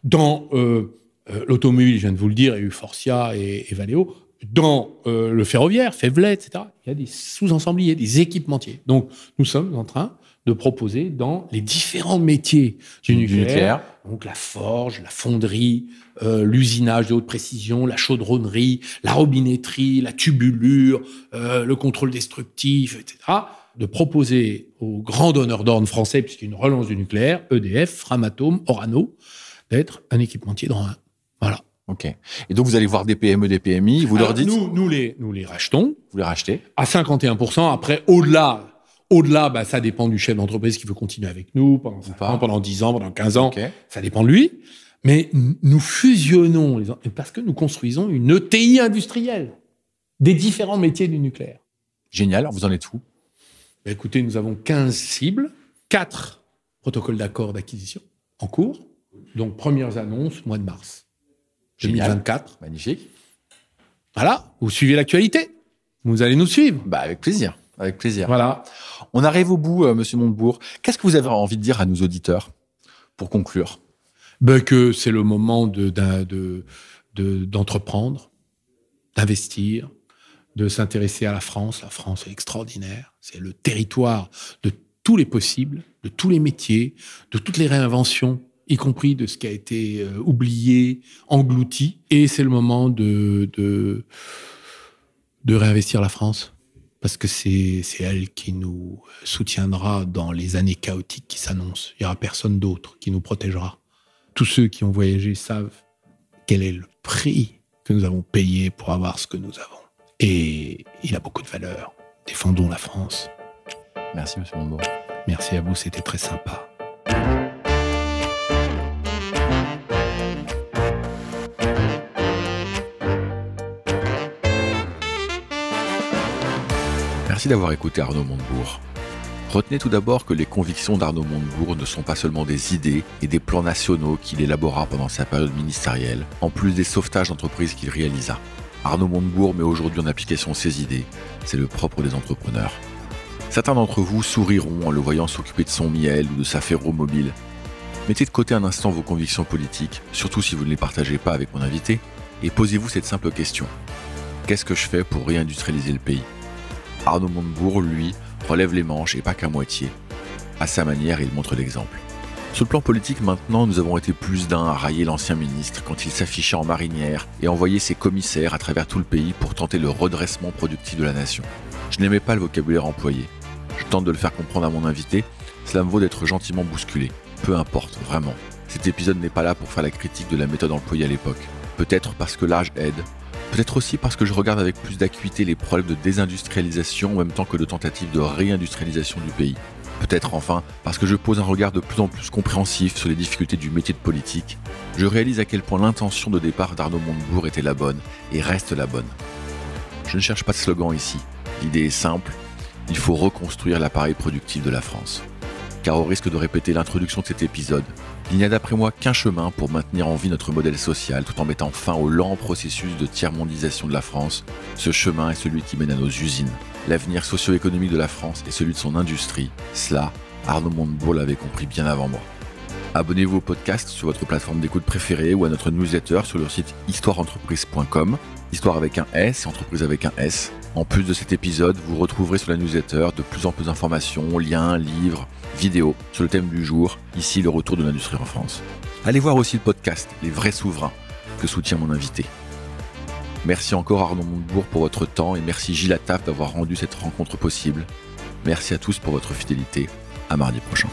Dans euh, euh, l'automobile, je viens de vous le dire, il y a eu Forcia et, Valeo. dans euh, le ferroviaire, Févelet, etc., il y a des sous-ensembliers, des équipementiers. Donc, nous sommes en train de proposer dans les différents métiers du, nucléaire, donc la forge, la fonderie, euh, l'usinage de haute précision, la chaudronnerie, la robinetterie, la tubulure, euh, le contrôle destructif, etc., de proposer aux grands donneurs d'ordre français, puisqu'il y a une relance du nucléaire, EDF, Framatome, Orano, d'être un équipementier dans un. Voilà. Ok. Et donc vous allez voir des PME, des PMI, vous leur dites nous, nous les nous les rachetons. Vous les rachetez à 51% Après, au-delà, au-delà, bah, ça dépend du chef d'entreprise qui veut continuer avec nous pendant 5 ans, pendant 10 ans, pendant 15 ans. Ça dépend de lui. Mais nous fusionnons les, parce que nous construisons une ETI industrielle des différents métiers du nucléaire. Génial. Vous en êtes où? Bah, Écoutez, nous avons 15 cibles, 4 protocoles d'accord d'acquisition en cours. Donc, premières annonces, mois de mars. 2024. Magnifique. Voilà, vous suivez l'actualité. Vous allez nous suivre. Bah, avec plaisir. Avec plaisir. Voilà. On arrive au bout, euh, Monsieur Montebourg. Qu'est-ce que vous avez envie de dire à nos auditeurs pour conclure? Ben Que c'est le moment de, de, d'entreprendre, d'investir, de s'intéresser à la France. La France est extraordinaire. C'est le territoire de tous les possibles, de tous les métiers, de toutes les réinventions y compris de ce qui a été euh, oublié, englouti. Et c'est le moment de, de, de réinvestir la France, parce que c'est elle qui nous soutiendra dans les années chaotiques qui s'annoncent. Il n'y aura personne d'autre qui nous protégera. Tous ceux qui ont voyagé savent quel est le prix que nous avons payé pour avoir ce que nous avons. Et il a beaucoup de valeur. Défendons la France. Merci, Monsieur Montebourg. Merci à vous, c'était très sympa. D'avoir écouté Arnaud Montebourg. Retenez tout d'abord que les convictions d'Arnaud Montebourg ne sont pas seulement des idées et des plans nationaux qu'il élabora pendant sa période ministérielle, en plus des sauvetages d'entreprises qu'il réalisa. Arnaud Montebourg met aujourd'hui en application ses idées, c'est le propre des entrepreneurs. Certains d'entre vous souriront en le voyant s'occuper de son miel ou de sa ferro-mobile. Mettez de côté un instant vos convictions politiques, surtout si vous ne les partagez pas avec mon invité, et posez-vous cette simple question. Qu'est-ce que je fais pour réindustrialiser le pays? Arnaud Montebourg, lui, relève les manches et pas qu'à moitié. À sa manière, il montre l'exemple. Sur le plan politique, maintenant, nous avons été plus d'un à railler l'ancien ministre quand il s'affichait en marinière et envoyait ses commissaires à travers tout le pays pour tenter le redressement productif de la nation. Je n'aimais pas le vocabulaire employé. Je tente de le faire comprendre à mon invité, cela me vaut d'être gentiment bousculé. Peu importe, vraiment. Cet épisode n'est pas là pour faire la critique de la méthode employée à l'époque. Peut-être parce que l'âge aide, Peut-être aussi parce que je regarde avec plus d'acuité les problèmes de désindustrialisation en même temps que de tentatives de réindustrialisation du pays. Peut-être enfin parce que je pose un regard de plus en plus compréhensif sur les difficultés du métier de politique. Je réalise à quel point l'intention de départ d'Arnaud Montebourg était la bonne et reste la bonne. Je ne cherche pas de slogan ici. L'idée est simple. Il faut reconstruire l'appareil productif de la France. Car au risque de répéter l'introduction de cet épisode, il n'y a d'après moi qu'un chemin pour maintenir en vie notre modèle social tout en mettant fin au lent processus de tiers-mondisation de la France. Ce chemin est celui qui mène à nos usines. L'avenir socio-économique de la France est celui de son industrie. Cela, Arnaud Montebourg l'avait compris bien avant moi. Abonnez-vous au podcast sur votre plateforme d'écoute préférée ou à notre newsletter sur le site histoireentreprise.com. Histoire avec un S et entreprise avec un S. En plus de cet épisode, vous retrouverez sur la newsletter de plus en plus d'informations, liens, livres, vidéo sur le thème du jour, ici le retour de l'industrie en France. Allez voir aussi le podcast Les vrais souverains que soutient mon invité. Merci encore Arnaud Montebourg pour votre temps et merci Gilles Attaf d'avoir rendu cette rencontre possible. Merci à tous pour votre fidélité. À mardi prochain.